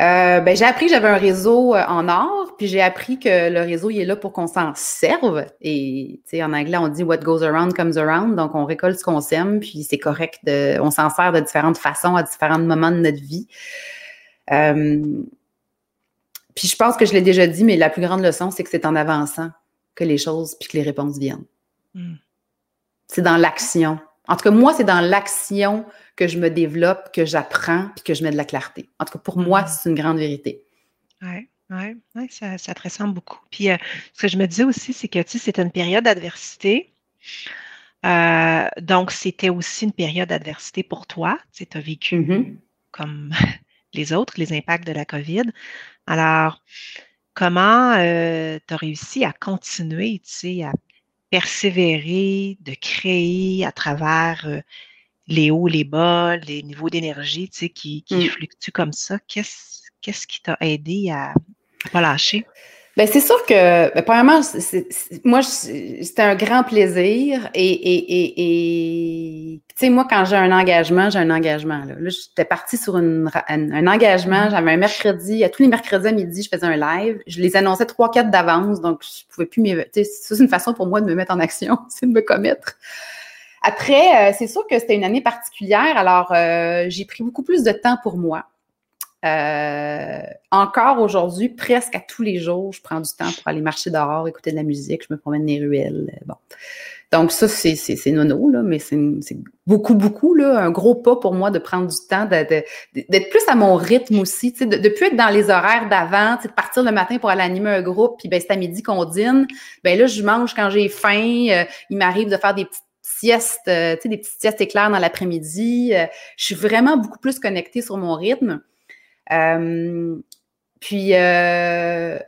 Speaker 2: Euh, ben, j'ai appris que j'avais un réseau euh, en or, puis j'ai appris que le réseau, il est là pour qu'on s'en serve. Et, tu sais, en anglais, on dit what goes around comes around. Donc, on récolte ce qu'on sème, puis c'est correct de, on s'en sert de différentes façons à différents moments de notre vie. Euh, puis je pense que je l'ai déjà dit, mais la plus grande leçon, c'est que c'est en avançant que les choses, puis que les réponses viennent. Hmm. C'est dans l'action. En tout cas, moi, c'est dans l'action que je me développe, que j'apprends, puis que je mets de la clarté. En tout cas, pour moi, mm. c'est une grande vérité.
Speaker 1: Oui, oui, ouais, ça, ça, te ressemble beaucoup. Puis, euh, ce que je me disais aussi, c'est que, tu sais, c'était une période d'adversité. Euh, donc, c'était aussi une période d'adversité pour toi. Tu sais, as vécu mm-hmm. comme [LAUGHS] les autres, les impacts de la COVID. Alors, comment euh, tu as réussi à continuer, tu sais, à persévérer, de créer à travers les hauts, les bas, les niveaux d'énergie, tu sais, qui, qui mmh. fluctuent comme ça. Qu'est-ce, qu'est-ce qui t'a aidé à ne pas lâcher?
Speaker 2: Bien, c'est sûr que, ben, premièrement, moi, c'était un grand plaisir. Et, et, et, tu sais, moi, quand j'ai un engagement, j'ai un engagement. Là, là j'étais partie sur une, un, engagement. Mmh. J'avais un mercredi, à tous les mercredis à midi, je faisais un live. Je les annonçais trois, quatre d'avance, donc je pouvais plus m'y. Tu sais, c'est une façon pour moi de me mettre en action, [LAUGHS] c'est de me commettre. Après, euh, c'est sûr que c'était une année particulière, alors euh, j'ai pris beaucoup plus de temps pour moi. Euh, encore aujourd'hui, presque à tous les jours, je prends du temps pour aller marcher dehors, écouter de la musique, je me promène dans les ruelles. Bon. Donc, ça, c'est, c'est, nono, là, mais c'est, beaucoup, beaucoup, là, un gros pas pour moi de prendre du temps, d'être plus à mon rythme aussi, de ne plus être dans les horaires d'avant, de partir le matin pour aller animer un groupe, puis ben, c'est à midi qu'on dîne. Ben là, je mange quand j'ai faim. il m'arrive de faire des siestes, euh, tu sais, des petites siestes éclairs dans l'après-midi. Euh, je suis vraiment beaucoup plus connectée sur mon rythme. Euh, puis, je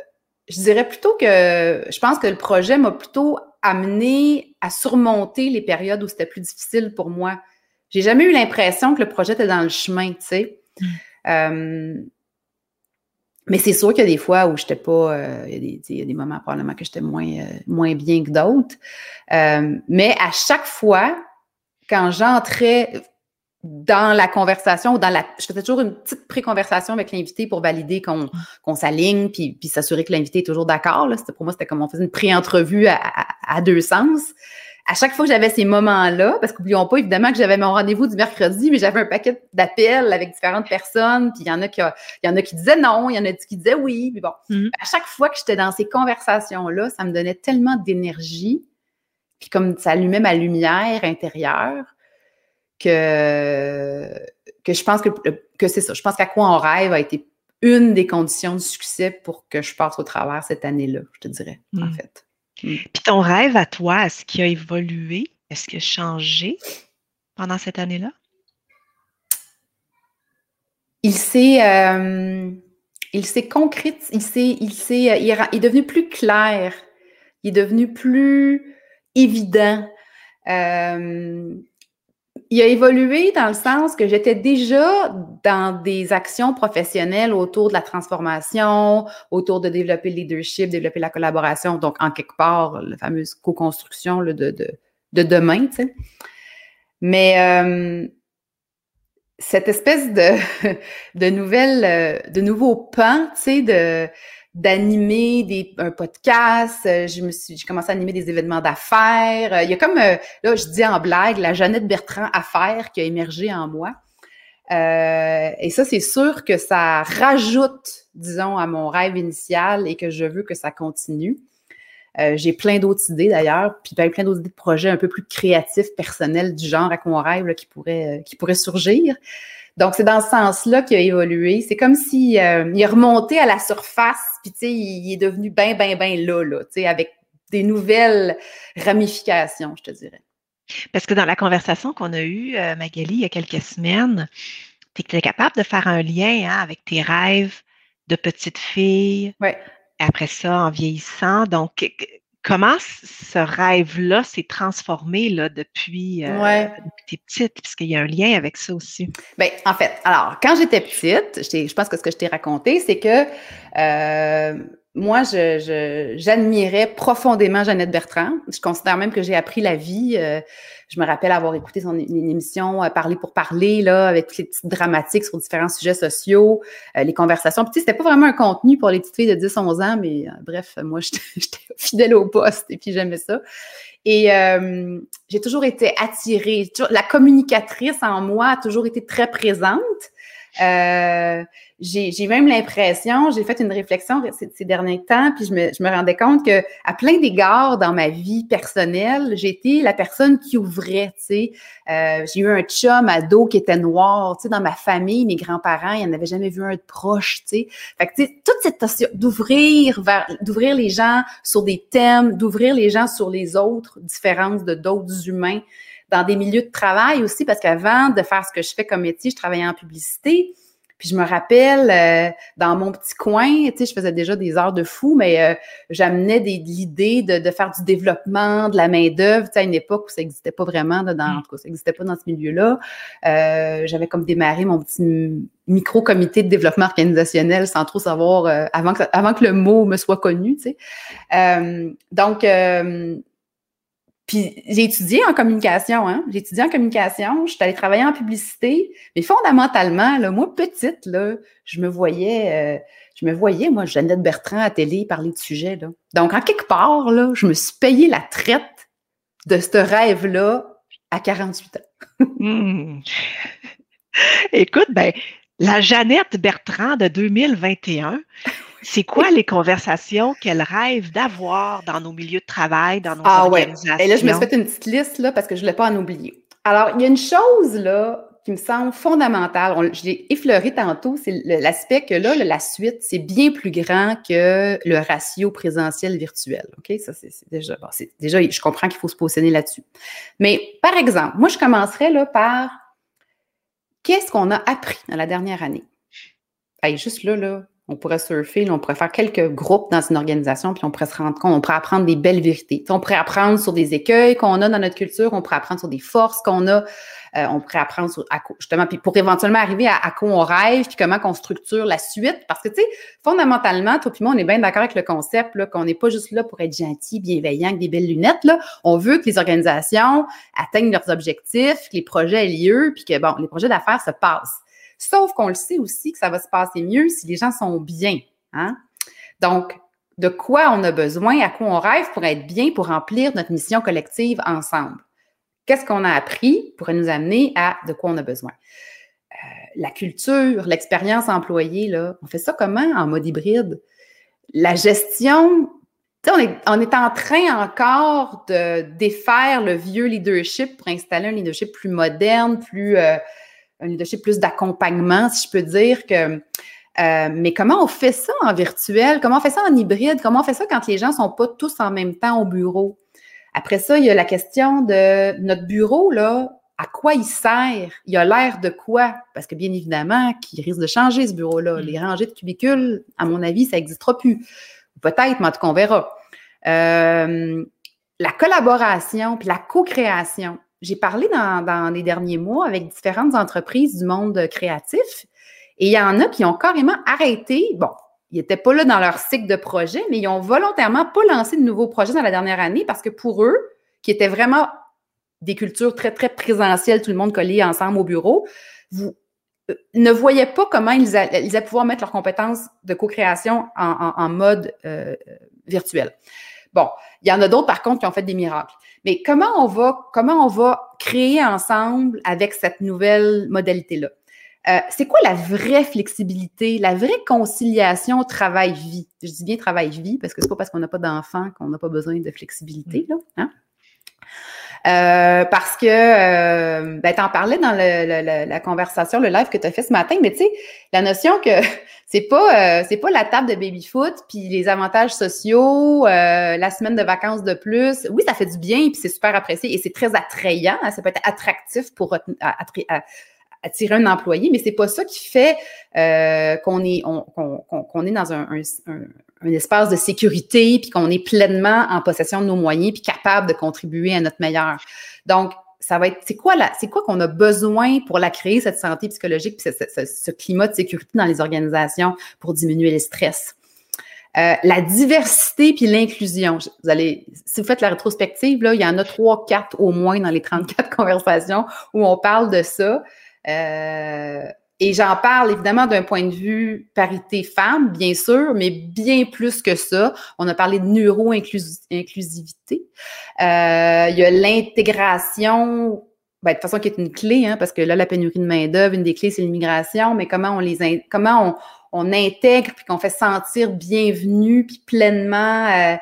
Speaker 2: dirais plutôt que je pense que le projet m'a plutôt amené à surmonter les périodes où c'était plus difficile pour moi. J'ai jamais eu l'impression que le projet était dans le chemin, tu sais. Mmh. Mais c'est sûr qu'il y a des fois où j'étais pas, euh, il, y a des, moments probablement que j'étais moins, euh, moins bien que d'autres. Euh, mais à chaque fois, quand j'entrais dans la conversation ou dans la, je faisais toujours une petite pré-conversation avec l'invité pour valider qu'on qu'on s'aligne puis, puis s'assurer que l'invité est toujours d'accord. Pour moi, c'était comme on faisait une pré-entrevue à, à, deux sens à chaque fois que j'avais ces moments-là, parce qu'oublions pas évidemment que j'avais mon rendez-vous du mercredi, mais j'avais un paquet d'appels avec différentes personnes, puis il y en a qui il y en a qui disaient non, il y en a qui disaient oui, puis bon. Mm-hmm. À chaque fois que j'étais dans ces conversations-là, ça me donnait tellement d'énergie, puis comme ça allumait ma lumière intérieure que que je pense que que c'est ça. Je pense qu'à quoi on rêve a été une des conditions de succès pour que je passe au travers cette année-là, je te dirais, en mm. fait.
Speaker 1: Mm. Puis ton rêve à toi, est-ce qu'il a évolué? Est-ce qu'il a changé pendant cette année-là?
Speaker 2: Il s'est euh, il s'est concrète, il s'est il s'est euh, il, est devenu plus clair, il est devenu plus évident. Euh, il a évolué dans le sens que j'étais déjà dans des actions professionnelles autour de la transformation, autour de développer le leadership, développer la collaboration, donc en quelque part, la fameuse co-construction de, de, de, demain. Mais euh, cette espèce de, [LAUGHS] nouvelle, euh, nouveau pan, tu sais, de d'animer des un podcast, euh, je me suis j'ai commencé à animer des événements d'affaires. Euh, il y a comme euh, là je dis en blague la Jeannette Bertrand affaires qui a émergé en moi. et ça c'est sûr que ça rajoute disons à mon rêve initial et que je veux que ça continue. j'ai plein d'autres idées d'ailleurs, puis plein d'autres idées de projets un peu plus créatifs, personnels du genre à quoi on rêve qui pourraient qui pourraient surgir. Donc, c'est dans ce sens-là qu'il a évolué. C'est comme s'il euh, il est remonté à la surface, puis tu sais, il, est devenu bien, bien, bien là, là, tu sais, avec des nouvelles ramifications, je te dirais.
Speaker 1: Parce que dans la conversation qu'on a eue, euh, Magali, il y a quelques semaines, tu étais capable de faire un lien hein, avec tes rêves de petite fille.
Speaker 2: Oui.
Speaker 1: Après ça, en vieillissant. Donc, comment ce rêve-là s'est transformé là, depuis, euh, tes petites, puisqu'il y a un lien avec ça aussi?
Speaker 2: Bien, en fait, alors, quand j'étais petite, je pense que ce que je t'ai raconté, c'est que euh, moi, je, j'admirais profondément Jeannette Bertrand. Je considère même que j'ai appris la vie. Euh, je me rappelle avoir écouté son émission euh, Parler pour parler, là, avec toutes les petites dramatiques sur différents sujets sociaux, euh, les conversations. Puis, c'était pas vraiment un contenu pour les petites filles de 10-11 ans, mais bref, moi, [LAUGHS] j'étais fidèle au poste et puis j'aimais ça. Et j'ai toujours été attirée. La communicatrice en moi a toujours été très présente. Euh, j'ai même l'impression, j'ai fait une réflexion ces, derniers temps, puis je me, je me, rendais compte que à plein d'égards dans ma vie personnelle, j'étais la personne qui ouvrait, tu sais. Euh, j'ai eu un chum ado qui était noir, tu sais, dans ma famille, mes grands-parents, ils n'avaient jamais vu un de proche, tu sais. Fait que, tu sais, toute cette notion d'ouvrir vers, d'ouvrir les gens sur des thèmes, d'ouvrir les gens sur les autres différences de d'autres humains, dans des milieux de travail aussi, parce qu'avant de faire ce que je fais comme métier, je travaillais en publicité. Puis je me rappelle, euh, dans mon petit coin, tu sais, je faisais déjà des heures de fou, mais euh, j'amenais l'idée de, de, faire du développement, de la main-d'œuvre, tu sais, à une époque où ça n'existait pas vraiment, dans, en tout cas, ça n'existait pas dans ce milieu-là. Euh, J'avais comme démarré mon petit micro-comité de développement organisationnel sans trop savoir, euh, avant, que, avant que le mot me soit connu, tu sais. donc, puis j'ai étudié en communication, hein. J'ai étudié en communication, je suis allée travailler en publicité, mais fondamentalement, là, moi, petite, là, je me voyais, euh, je me voyais, moi, Jeannette Bertrand à télé parler de sujet, là. Donc, en quelque part, là, je me suis payé la traite de ce rêve-là à 48 ans.
Speaker 1: Hmm. [LAUGHS] Écoute, ben, la Jeannette Bertrand de 2021, c'est quoi les conversations qu'elle rêve d'avoir dans nos milieux de travail, dans nos ah, organisations?
Speaker 2: Ouais. Et là, je me suis fait une petite liste là, parce que je ne voulais pas en oublier. Alors, il y a une chose là qui me semble fondamentale. je l'ai effleuré tantôt, c'est l'aspect que là, la suite, c'est bien plus grand que le ratio présentiel virtuel. OK? Ça, c'est déjà, bon, déjà, je comprends qu'il faut se positionner là-dessus. Mais par exemple, moi, je commencerai là par qu'est-ce qu'on a appris dans la dernière année? Hey, juste là, là, on pourrait surfer, on pourrait faire quelques groupes dans une organisation, puis on pourrait se rendre compte, on pourrait apprendre des belles vérités. on pourrait apprendre sur des écueils qu'on a dans notre culture, on pourrait apprendre sur des forces qu'on a, euh, on pourrait apprendre sur, justement, puis pour éventuellement arriver à, quoi on rêve, puis comment qu'on structure la suite. Parce que, tu sais, fondamentalement, toi puis moi, on est bien d'accord avec le concept, là, qu'on n'est pas juste là pour être gentil, bienveillant, avec des belles lunettes, là. On veut que les organisations atteignent leurs objectifs, que les projets aient lieu, puis que, bon, les projets d'affaires se passent. Sauf qu'on le sait aussi que ça va se passer mieux si les gens sont bien. Hein? Donc, de quoi on a besoin, à quoi on rêve pour être bien, pour remplir notre mission collective ensemble? Qu'est-ce qu'on a appris pourrait nous amener à de quoi on a besoin? Euh, la culture, l'expérience employée, là, on fait ça comment en mode hybride? La gestion, on est, on est en train encore de défaire le vieux leadership pour installer un leadership plus moderne, plus euh, un leadership plus d'accompagnement, si je peux dire que. Euh, mais comment on fait ça en virtuel? Comment on fait ça en hybride? Comment on fait ça quand les gens ne sont pas tous en même temps au bureau? Après ça, il y a la question de notre bureau, là, à quoi il sert? Il a l'air de quoi? Parce que bien évidemment, qu'il risque de changer ce bureau-là. Mm. Les rangées de cubicules, à mon avis, ça n'existera plus. Peut-être, mais en tout cas, on verra. Euh, la collaboration puis la co-création j'ai parlé dans, les derniers mois avec différentes entreprises du monde créatif et il y en a qui ont carrément arrêté. Bon, ils n'étaient pas là dans leur cycle de projet, mais ils ont volontairement pas lancé de nouveaux projets dans la dernière année parce que pour eux, qui étaient vraiment des cultures très, très présentielles, tout le monde collé ensemble au bureau, vous euh, ne voyaient pas comment ils, allaient, pouvoir mettre leurs compétences de co-création en, mode euh, virtuel. Bon, il y en a d'autres, par contre, qui ont fait des miracles. Mais comment on va, comment on va créer ensemble avec cette nouvelle modalité-là? Euh, c'est quoi la vraie flexibilité, la vraie conciliation travail-vie? Je dis bien travail-vie parce que c'est pas parce qu'on n'a pas d'enfants qu'on n'a pas besoin de flexibilité. Là, hein? Euh, parce que, euh, ben, tu en parlais dans le, la conversation, le live que tu as fait ce matin, mais tu sais, la notion que [LAUGHS] c'est pas euh, c'est pas la table de baby-foot, puis les avantages sociaux, euh, la semaine de vacances de plus. Oui, ça fait du bien, puis c'est super apprécié et c'est très attrayant. Hein, ça peut être attractif pour attirer un employé, mais c'est pas ça qui fait euh, qu'on est qu'on est dans un, un espace de sécurité, puis qu'on est pleinement en possession de nos moyens, puis capable de contribuer à notre meilleur. Donc, ça va être, c'est quoi là, c'est quoi qu'on a besoin pour la créer, cette santé psychologique, puis ce, climat de sécurité dans les organisations pour diminuer le stress? Euh, la diversité puis l'inclusion. Vous allez, si vous faites la rétrospective, là, il y en a trois, quatre au moins dans les 34 [LAUGHS] conversations où on parle de ça. Euh, et j'en parle évidemment d'un point de vue parité femme, bien sûr, mais bien plus que ça. On a parlé de neuro-inclusivité. Euh, il y a l'intégration ben, de toute façon, qui est une clé, hein, parce que là, la pénurie de main-d'œuvre, une des clés, c'est l'immigration, mais comment on les comment on, on intègre puis qu'on fait sentir bienvenue puis pleinement euh,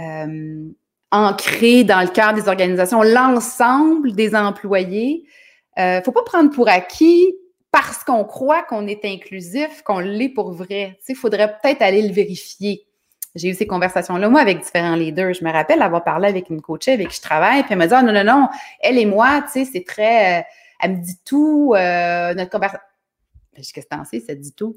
Speaker 2: euh, ancré dans le cœur des organisations, l'ensemble des employés. Euh, faut pas prendre pour acquis parce qu'on croit qu'on est inclusif, qu'on l'est pour vrai. Il faudrait peut-être aller le vérifier j'ai eu ces conversations-là, moi, avec différents leaders. Je me rappelle avoir parlé avec une coach avec qui je travaille, puis elle m'a dit, ah, non, non, non, elle et moi, tu sais, c'est très, euh, elle me dit tout, euh, notre conversation. Qu'est-ce que c'est, ça dit tout?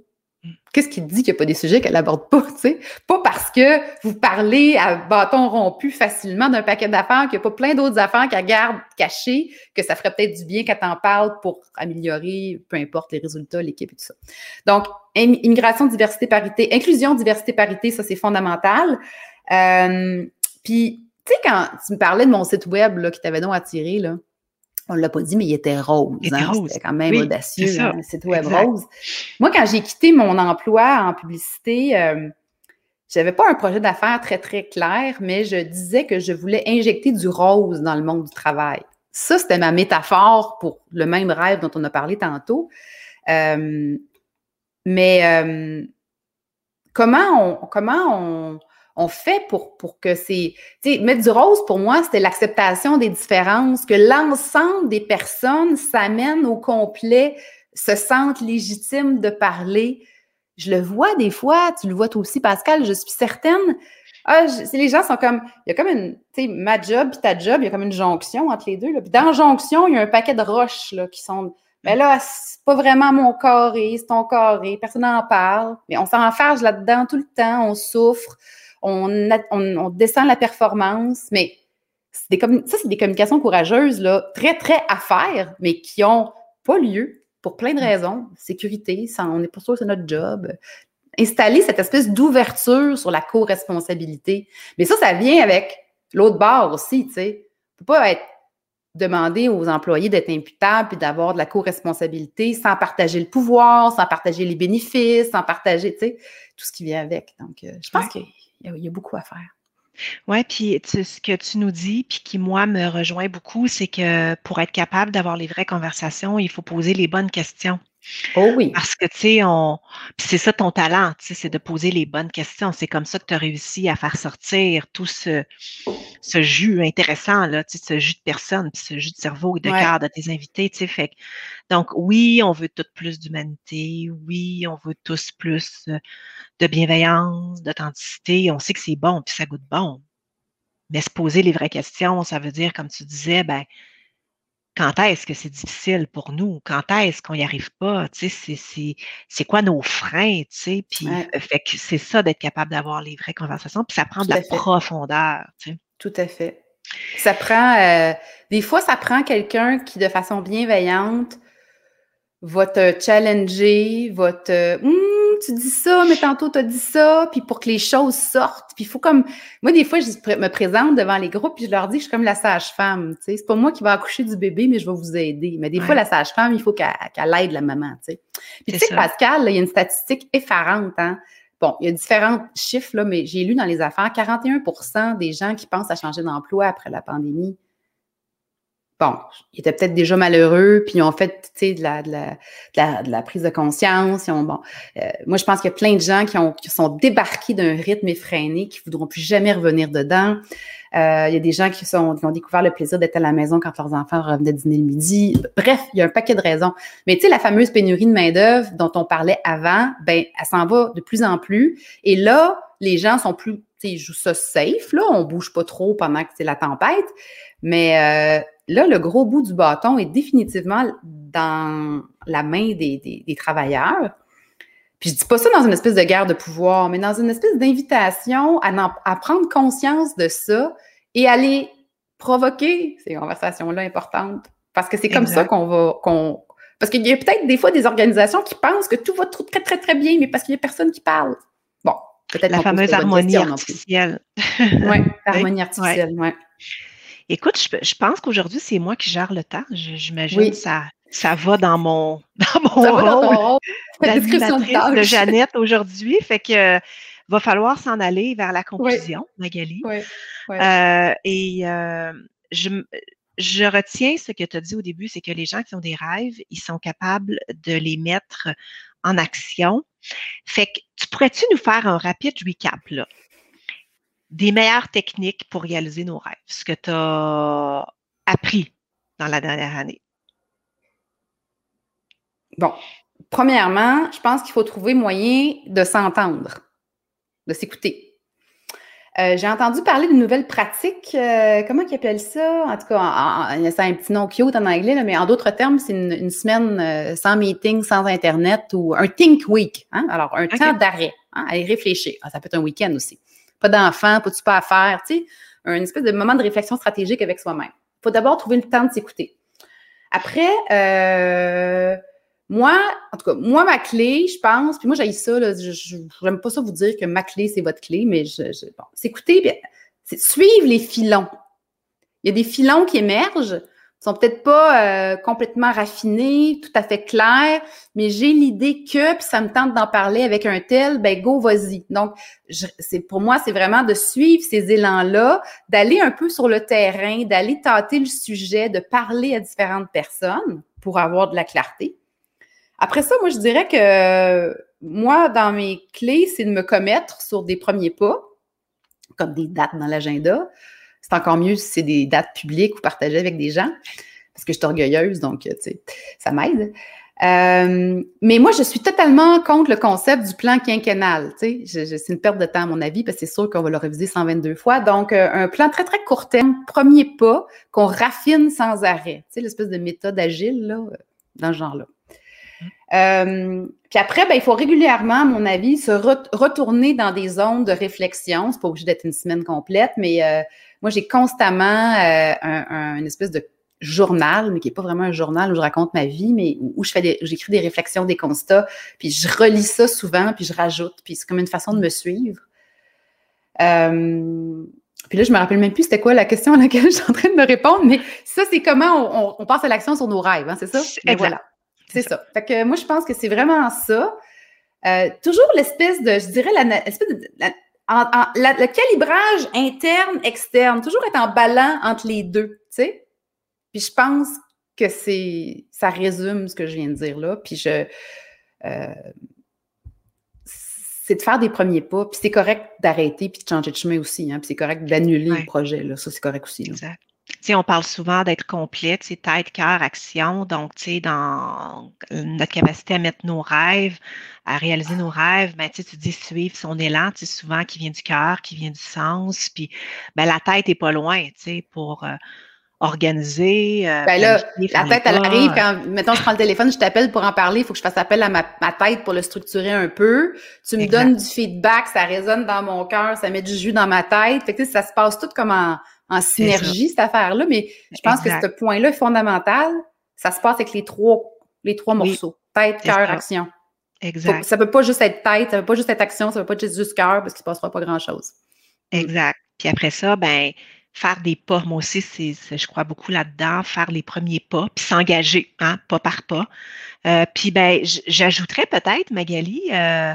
Speaker 2: Qu'est-ce qui dit qu'il n'y a pas des sujets qu'elle n'aborde pas? [LAUGHS] Pas parce que vous parlez à bâton rompu facilement d'un paquet d'affaires, qu'il n'y a pas plein d'autres affaires qu'elle garde cachées, que ça ferait peut-être du bien qu'elle t'en parle pour améliorer, peu importe les résultats, l'équipe et tout ça. Donc, immigration, diversité, parité, inclusion, diversité, parité, ça c'est fondamental. Euh, puis, tu sais, quand tu me parlais de mon site web là, qui t'avait donc attiré, là, on ne l'a pas dit, mais il était rose. Il hein. C'était quand même audacieux, c'est hein, web rose. Moi, quand j'ai quitté mon emploi en publicité, euh, j'avais pas un projet d'affaires très, très clair, mais je disais que je voulais injecter du rose dans le monde du travail. Ça, c'était ma métaphore pour le même rêve dont on a parlé tantôt. Euh, mais euh, comment on, comment on, on fait pour, pour que c'est. Tu sais, mettre du rose, pour moi, c'était l'acceptation des différences, que l'ensemble des personnes s'amènent au complet, se sentent légitimes de parler. Je le vois des fois, tu le vois toi aussi, Pascal, je suis certaine. Ah, les gens sont comme. Il y a comme une. Tu sais, ma job puis ta job, il y a comme une jonction entre les deux. Là. Puis dans jonction, il y a un paquet de roches là, qui sont. Mais là, c'est pas vraiment mon carré, c'est ton carré, personne n'en parle. Mais on s'enfarge là-dedans tout le temps, on souffre on, descend la performance, mais des ça, c'est des communications courageuses, là, très, très à faire, mais qui n'ont pas lieu pour plein de mm. raisons. Sécurité, on n'est pas sûr que c'est notre job. Installer cette espèce d'ouverture sur la co-responsabilité. Mais ça, ça vient avec l'autre bord aussi, tu sais. peut pas être demander aux employés d'être imputables puis d'avoir de la co-responsabilité sans partager le pouvoir, sans partager les bénéfices, sans partager, tu sais, tout ce qui vient avec. Donc, euh, je pense que il y, a beaucoup à faire.
Speaker 1: Oui, puis ce que tu nous dis, puis qui, moi, me rejoint beaucoup, c'est que pour être capable d'avoir les vraies conversations, il faut poser les bonnes questions.
Speaker 2: Oh oui.
Speaker 1: Parce que, tu sais, on. c'est ça ton talent, tu sais, c'est de poser les bonnes questions. C'est comme ça que tu as réussi à faire sortir tout ce, ce jus intéressant, là, tu sais, ce jus de personne, puis ce jus de cerveau et de cœur de tes invités, tu sais. Fait donc, oui, on veut tout plus d'humanité. Oui, on veut tous plus euh, de bienveillance, d'authenticité. On sait que c'est bon, puis ça goûte bon. Mais se poser les vraies questions, ça veut dire, comme tu disais, ben, quand est-ce que c'est difficile pour nous? Quand est-ce qu'on n'y arrive pas? Tu sais, c'est quoi nos freins? Tu sais? Puis, fait que c'est ça d'être capable d'avoir les vraies conversations. Puis ça prend de la profondeur. Tu sais.
Speaker 2: Tout à fait. Ça prend, euh, des fois, ça prend quelqu'un qui, de façon bienveillante, va te challenger, va te. Hum, tu dis ça, mais tantôt tu as dit ça, puis pour que les choses sortent. Puis il faut comme. Moi, des fois, je me présente devant les groupes, puis je leur dis que je suis comme la sage-femme. Tu sais, c'est pas moi qui vais accoucher du bébé, mais je vais vous aider. Mais des fois, la sage-femme, il faut qu'elle aide la maman. Tu sais. Puis tu sais, Pascal, il y a une statistique effarante. Hein? Bon, il y a différents chiffres, là, mais j'ai lu dans les affaires 41% des gens qui pensent à changer d'emploi après la pandémie bon, ils étaient peut-être déjà malheureux, puis ils ont fait, de la, de, la, de, la, prise de conscience. Ils ont, bon, euh, moi, je pense qu'il y a plein de gens qui, ont, qui sont débarqués d'un rythme effréné, qui voudront plus jamais revenir dedans. Euh, il y a des gens qui, sont, qui ont découvert le plaisir d'être à la maison quand leurs enfants revenaient dîner le midi. Bref, il y a un paquet de raisons. Mais tu sais, la fameuse pénurie de main-d'œuvre dont on parlait avant, ben, elle s'en va de plus en plus. Et là, les gens sont plus, tu sais, ils jouent ça safe, là, on bouge pas trop pendant que c'est la tempête. Mais euh, là, le gros bout du bâton est définitivement dans la main des, travailleurs. Puis je dis pas ça dans une espèce de guerre de pouvoir, mais dans une espèce d'invitation à, prendre conscience de ça et à aller provoquer ces conversations-là importantes. Parce que c'est comme ça qu'on va. qu'on parce qu'il y a peut-être des fois des organisations qui pensent que tout va très, très, très bien, mais parce qu'il n'y a personne qui parle.
Speaker 1: Peut-être la fameuse harmonie artificielle. [LAUGHS]
Speaker 2: oui, harmonie artificielle, oui.
Speaker 1: Écoute, je, pense qu'aujourd'hui, c'est moi qui gère le temps. J'imagine que ça, ça va dans mon, [LAUGHS] dans mon rôle [LAUGHS] d'animatrice de Jeannette aujourd'hui. Fait que va falloir s'en aller vers la conclusion, Magali. Oui. Euh, et euh, je, je retiens ce que tu as dit au début, c'est que les gens qui ont des rêves, ils sont capables de les mettre en action. Fait que tu pourrais-tu nous faire un rapide recap là? des meilleures techniques pour réaliser nos rêves, ce que tu as appris dans la dernière année?
Speaker 2: Bon, premièrement, je pense qu'il faut trouver moyen de s'entendre, de s'écouter. Euh, j'ai entendu parler d'une nouvelle pratique, euh, comment ils appellent ça? En tout cas, c'est un petit nom cute en anglais, mais en d'autres termes, c'est une, semaine euh, sans meeting, sans Internet ou un think week. Hein? Alors, un temps d'arrêt, hein, à y réfléchir. Ah, ça peut être un week-end aussi pas d'enfant, pas de super à faire, tu sais, un espèce de moment de réflexion stratégique avec soi-même. Il faut d'abord trouver le temps de s'écouter. Après, euh, moi, en tout cas, moi, ma clé, je pense, puis moi, j'ai ça, là, je n'aime pas ça vous dire que ma clé, c'est votre clé, mais je, bon, c'est écouter, suivre les filons. Il y a des filons qui émergent, sont peut-être pas euh, complètement raffinés, tout à fait clairs, mais j'ai l'idée que, puis ça me tente d'en parler avec un tel, ben go, vas-y. Donc, c'est pour moi, c'est vraiment de suivre ces élans-là, d'aller un peu sur le terrain, d'aller tâter le sujet, de parler à différentes personnes pour avoir de la clarté. Après ça, moi, je dirais que moi, dans mes clés, c'est de me commettre sur des premiers pas, comme des dates dans l'agenda, c'est encore mieux si c'est des dates publiques ou partagées avec des gens, parce que je suis orgueilleuse, donc, tu sais, ça m'aide. Euh, mais moi, je suis totalement contre le concept du plan quinquennal. Tu sais, c'est une perte de temps à mon avis, parce que c'est sûr qu'on va le réviser 122 fois. Donc, euh, un plan très, très court terme, premier pas, qu'on raffine sans arrêt. Tu sais, l'espèce de méthode agile, là, dans ce genre-là. Euh, puis après, ben, il faut régulièrement, à mon avis, se retourner dans des zones de réflexion. C'est pas obligé d'être une semaine complète, mais moi, j'ai constamment euh, un, une espèce de journal, mais qui n'est pas vraiment un journal où je raconte ma vie, mais où je fais des, j'écris des réflexions, des constats, puis je relis ça souvent, puis je rajoute, puis c'est comme une façon de me suivre. Euh, puis là, je me rappelle même plus c'était quoi la question à laquelle je suis en train de me répondre, mais ça, c'est comment on, passe à l'action sur nos rêves, hein, c'est ça?
Speaker 1: Et voilà.
Speaker 2: C'est ça. Fait que moi, je pense que c'est vraiment ça. Euh, toujours l'espèce de, je dirais, la, de, le calibrage interne, externe, toujours être en balance entre les deux, tu sais. Puis je pense que c'est ça résume ce que je viens de dire là. Puis je euh, c'est de faire des premiers pas. Puis c'est correct d'arrêter puis de changer de chemin aussi. Hein, puis c'est correct d'annuler le projet. Là. Ça, c'est correct aussi. Exact
Speaker 1: on parle souvent d'être complet, c'est tête, cœur, action. Donc, tu sais, dans notre capacité à mettre nos rêves, à réaliser nos rêves, ben, tu dis suivre son élan, tu sais, souvent qui vient du cœur, qui vient du sens. Puis, ben, la tête est pas loin, tu sais, pour euh, organiser.
Speaker 2: Euh, ben là, la tête, elle arrive quand, mettons, je prends le téléphone, je t'appelle pour en parler, il faut que je fasse appel à ma, tête pour le structurer un peu. Tu me donnes du feedback, ça résonne dans mon cœur, ça met du jus dans ma tête. Fait que, ça se passe tout comme en en synergie, cette affaire-là, mais je pense que ce point-là est fondamental. Ça se passe avec les trois, les trois morceaux. Tête, cœur, action. Exact. ça peut pas juste être tête, ça peut pas juste être action, ça peut pas être juste cœur parce qu'il se passera pas grand-chose.
Speaker 1: Exact. Puis après ça, ben faire des pas, moi aussi, c'est, je crois beaucoup là-dedans, faire les premiers pas, puis s'engager, hein, pas par pas. Euh, puis ben, j'ajouterais peut-être, Magali, euh,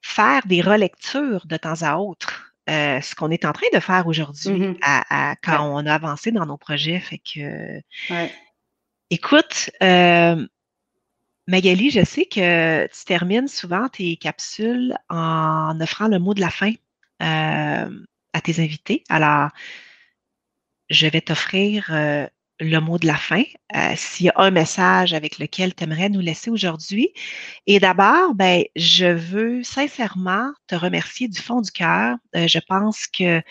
Speaker 1: faire des relectures de temps à autre. Euh, ce qu'on est en train de faire aujourd'hui mmh à, quand on a avancé dans nos projets. Fait que, écoute, euh, Magali, je sais que tu termines souvent tes capsules en offrant le mot de la fin euh, à tes invités. Alors, je vais t'offrir le mot de la fin, euh, s'il y a un message avec lequel tu aimerais nous laisser aujourd'hui. Et d'abord, ben, je veux sincèrement te remercier du fond du cœur. Euh, je pense que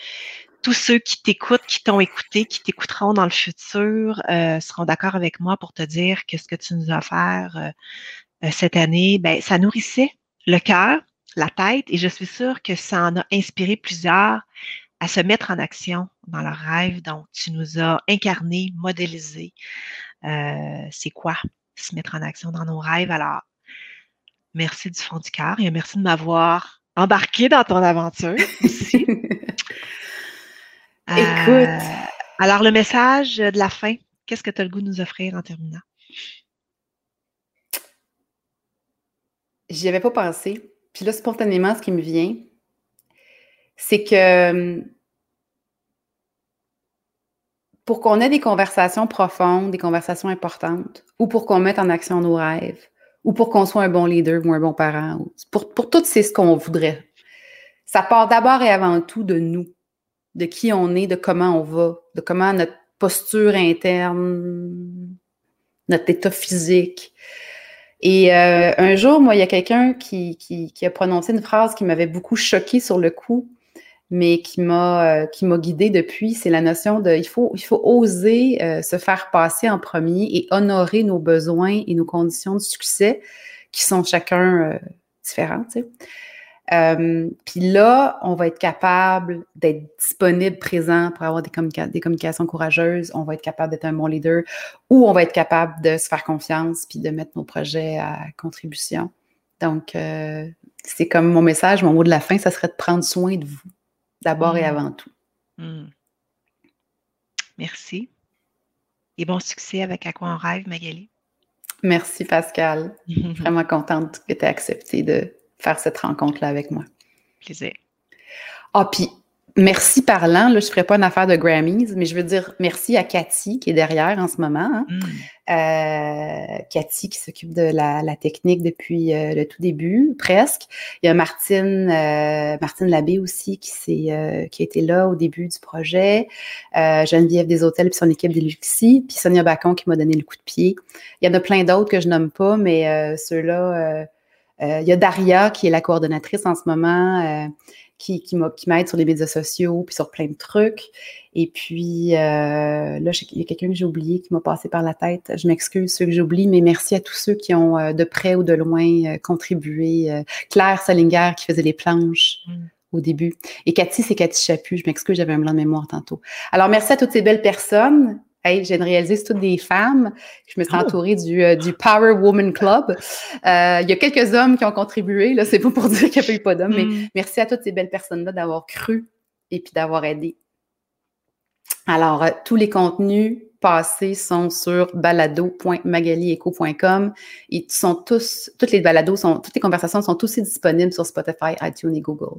Speaker 1: tous ceux qui t'écoutent, qui t'ont écouté, qui t'écouteront dans le futur, euh, seront d'accord avec moi pour te dire que ce que tu nous as offert cette année, ben, ça nourrissait le cœur, la tête, et je suis sûre que ça en a inspiré plusieurs à se mettre en action dans leurs rêves. Donc, tu nous as incarné, modélisé. Euh, c'est quoi se mettre en action dans nos rêves? Alors, merci du fond du cœur et merci de m'avoir embarquer dans ton aventure aussi. [LAUGHS]
Speaker 2: Écoute. Euh,
Speaker 1: alors, le message de la fin, qu'est-ce que tu as le goût de nous offrir en terminant?
Speaker 2: J'y avais pas pensé. Puis là, spontanément, ce qui me vient, c'est que hum, pour qu'on ait des conversations profondes, des conversations importantes, ou pour qu'on mette en action nos rêves, ou pour qu'on soit un bon leader ou un bon parent, pour, pour tout, c'est ce qu'on voudrait. Ça part d'abord et avant tout de nous, de qui on est, de comment on va, de comment notre posture interne, notre état physique. Et euh, un jour, moi, il y a quelqu'un qui, qui, qui, a prononcé une phrase qui m'avait beaucoup choquée sur le coup mais qui m'a euh, qui m'a guidée depuis, c'est la notion de il faut il faut oser euh, se faire passer en premier et honorer nos besoins et nos conditions de succès qui sont chacun euh, différents. Sais. Puis là, on va être capable d'être disponible, présent pour avoir des, des communications courageuses. On va être capable d'être un bon leader ou on va être capable de se faire confiance puis de mettre nos projets à contribution. Donc, c'est comme mon message, mon mot de la fin, ça serait de prendre soin de vous d'abord et mm. avant tout. Mm.
Speaker 1: Merci. Et bon succès avec À quoi on rêve, Magali.
Speaker 2: Merci, Pascal. [LAUGHS] Vraiment contente que tu aies accepté de faire cette rencontre-là avec moi.
Speaker 1: Plaisir.
Speaker 2: Ah, puis merci parlant, là, je ne ferai pas une affaire de Grammys, mais je veux dire merci à Cathy qui est derrière en ce moment. Hein. Mm. Euh, Cathy qui s'occupe de la, technique depuis euh, le tout début, presque. Il y a Martine, euh, Martine Labbé aussi qui, s'est, qui a été là au début du projet. Geneviève des Hôtels puis son équipe des Luxi, puis Sonia Bacon qui m'a donné le coup de pied. Il y en a plein d'autres que je nomme pas, mais ceux-là, il y a Daria qui est la coordonnatrice en ce moment qui, qui m'aide sur les médias sociaux, puis sur plein de trucs. Et puis, euh, là, il y a quelqu'un que j'ai oublié qui m'a passé par la tête. Je m'excuse ceux que j'oublie, mais merci à tous ceux qui ont euh, de près ou de loin euh, contribué. Claire Salinger qui faisait les planches. Mm. au début. Et Cathy, c'est Cathy Chaput. Je m'excuse, j'avais un blanc de mémoire tantôt. Alors, merci à toutes ces belles personnes. Hey, j'ai réalisé, c'est toutes des femmes. Je me suis oh! entourée du, euh, du Power Woman Club. Euh, il y a quelques hommes qui ont contribué. Là, c'est pas pour [LAUGHS] dire qu'il n'y a pas eu pas d'hommes, mais mm. merci à toutes ces belles personnes-là d'avoir cru et puis d'avoir aidé. Alors, euh, tous les contenus passés sont sur balado.magalieco.com et sont tous, toutes les balados sont, toutes les conversations sont aussi disponibles sur Spotify, iTunes et Google.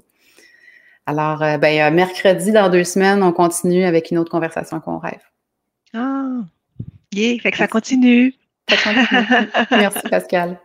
Speaker 2: Alors, ben, mercredi, dans deux semaines, on continue avec une autre conversation qu'on rêve.
Speaker 1: Ah, yeah, fait que ça continue.
Speaker 2: Ça continue. [LAUGHS] Merci Pascal.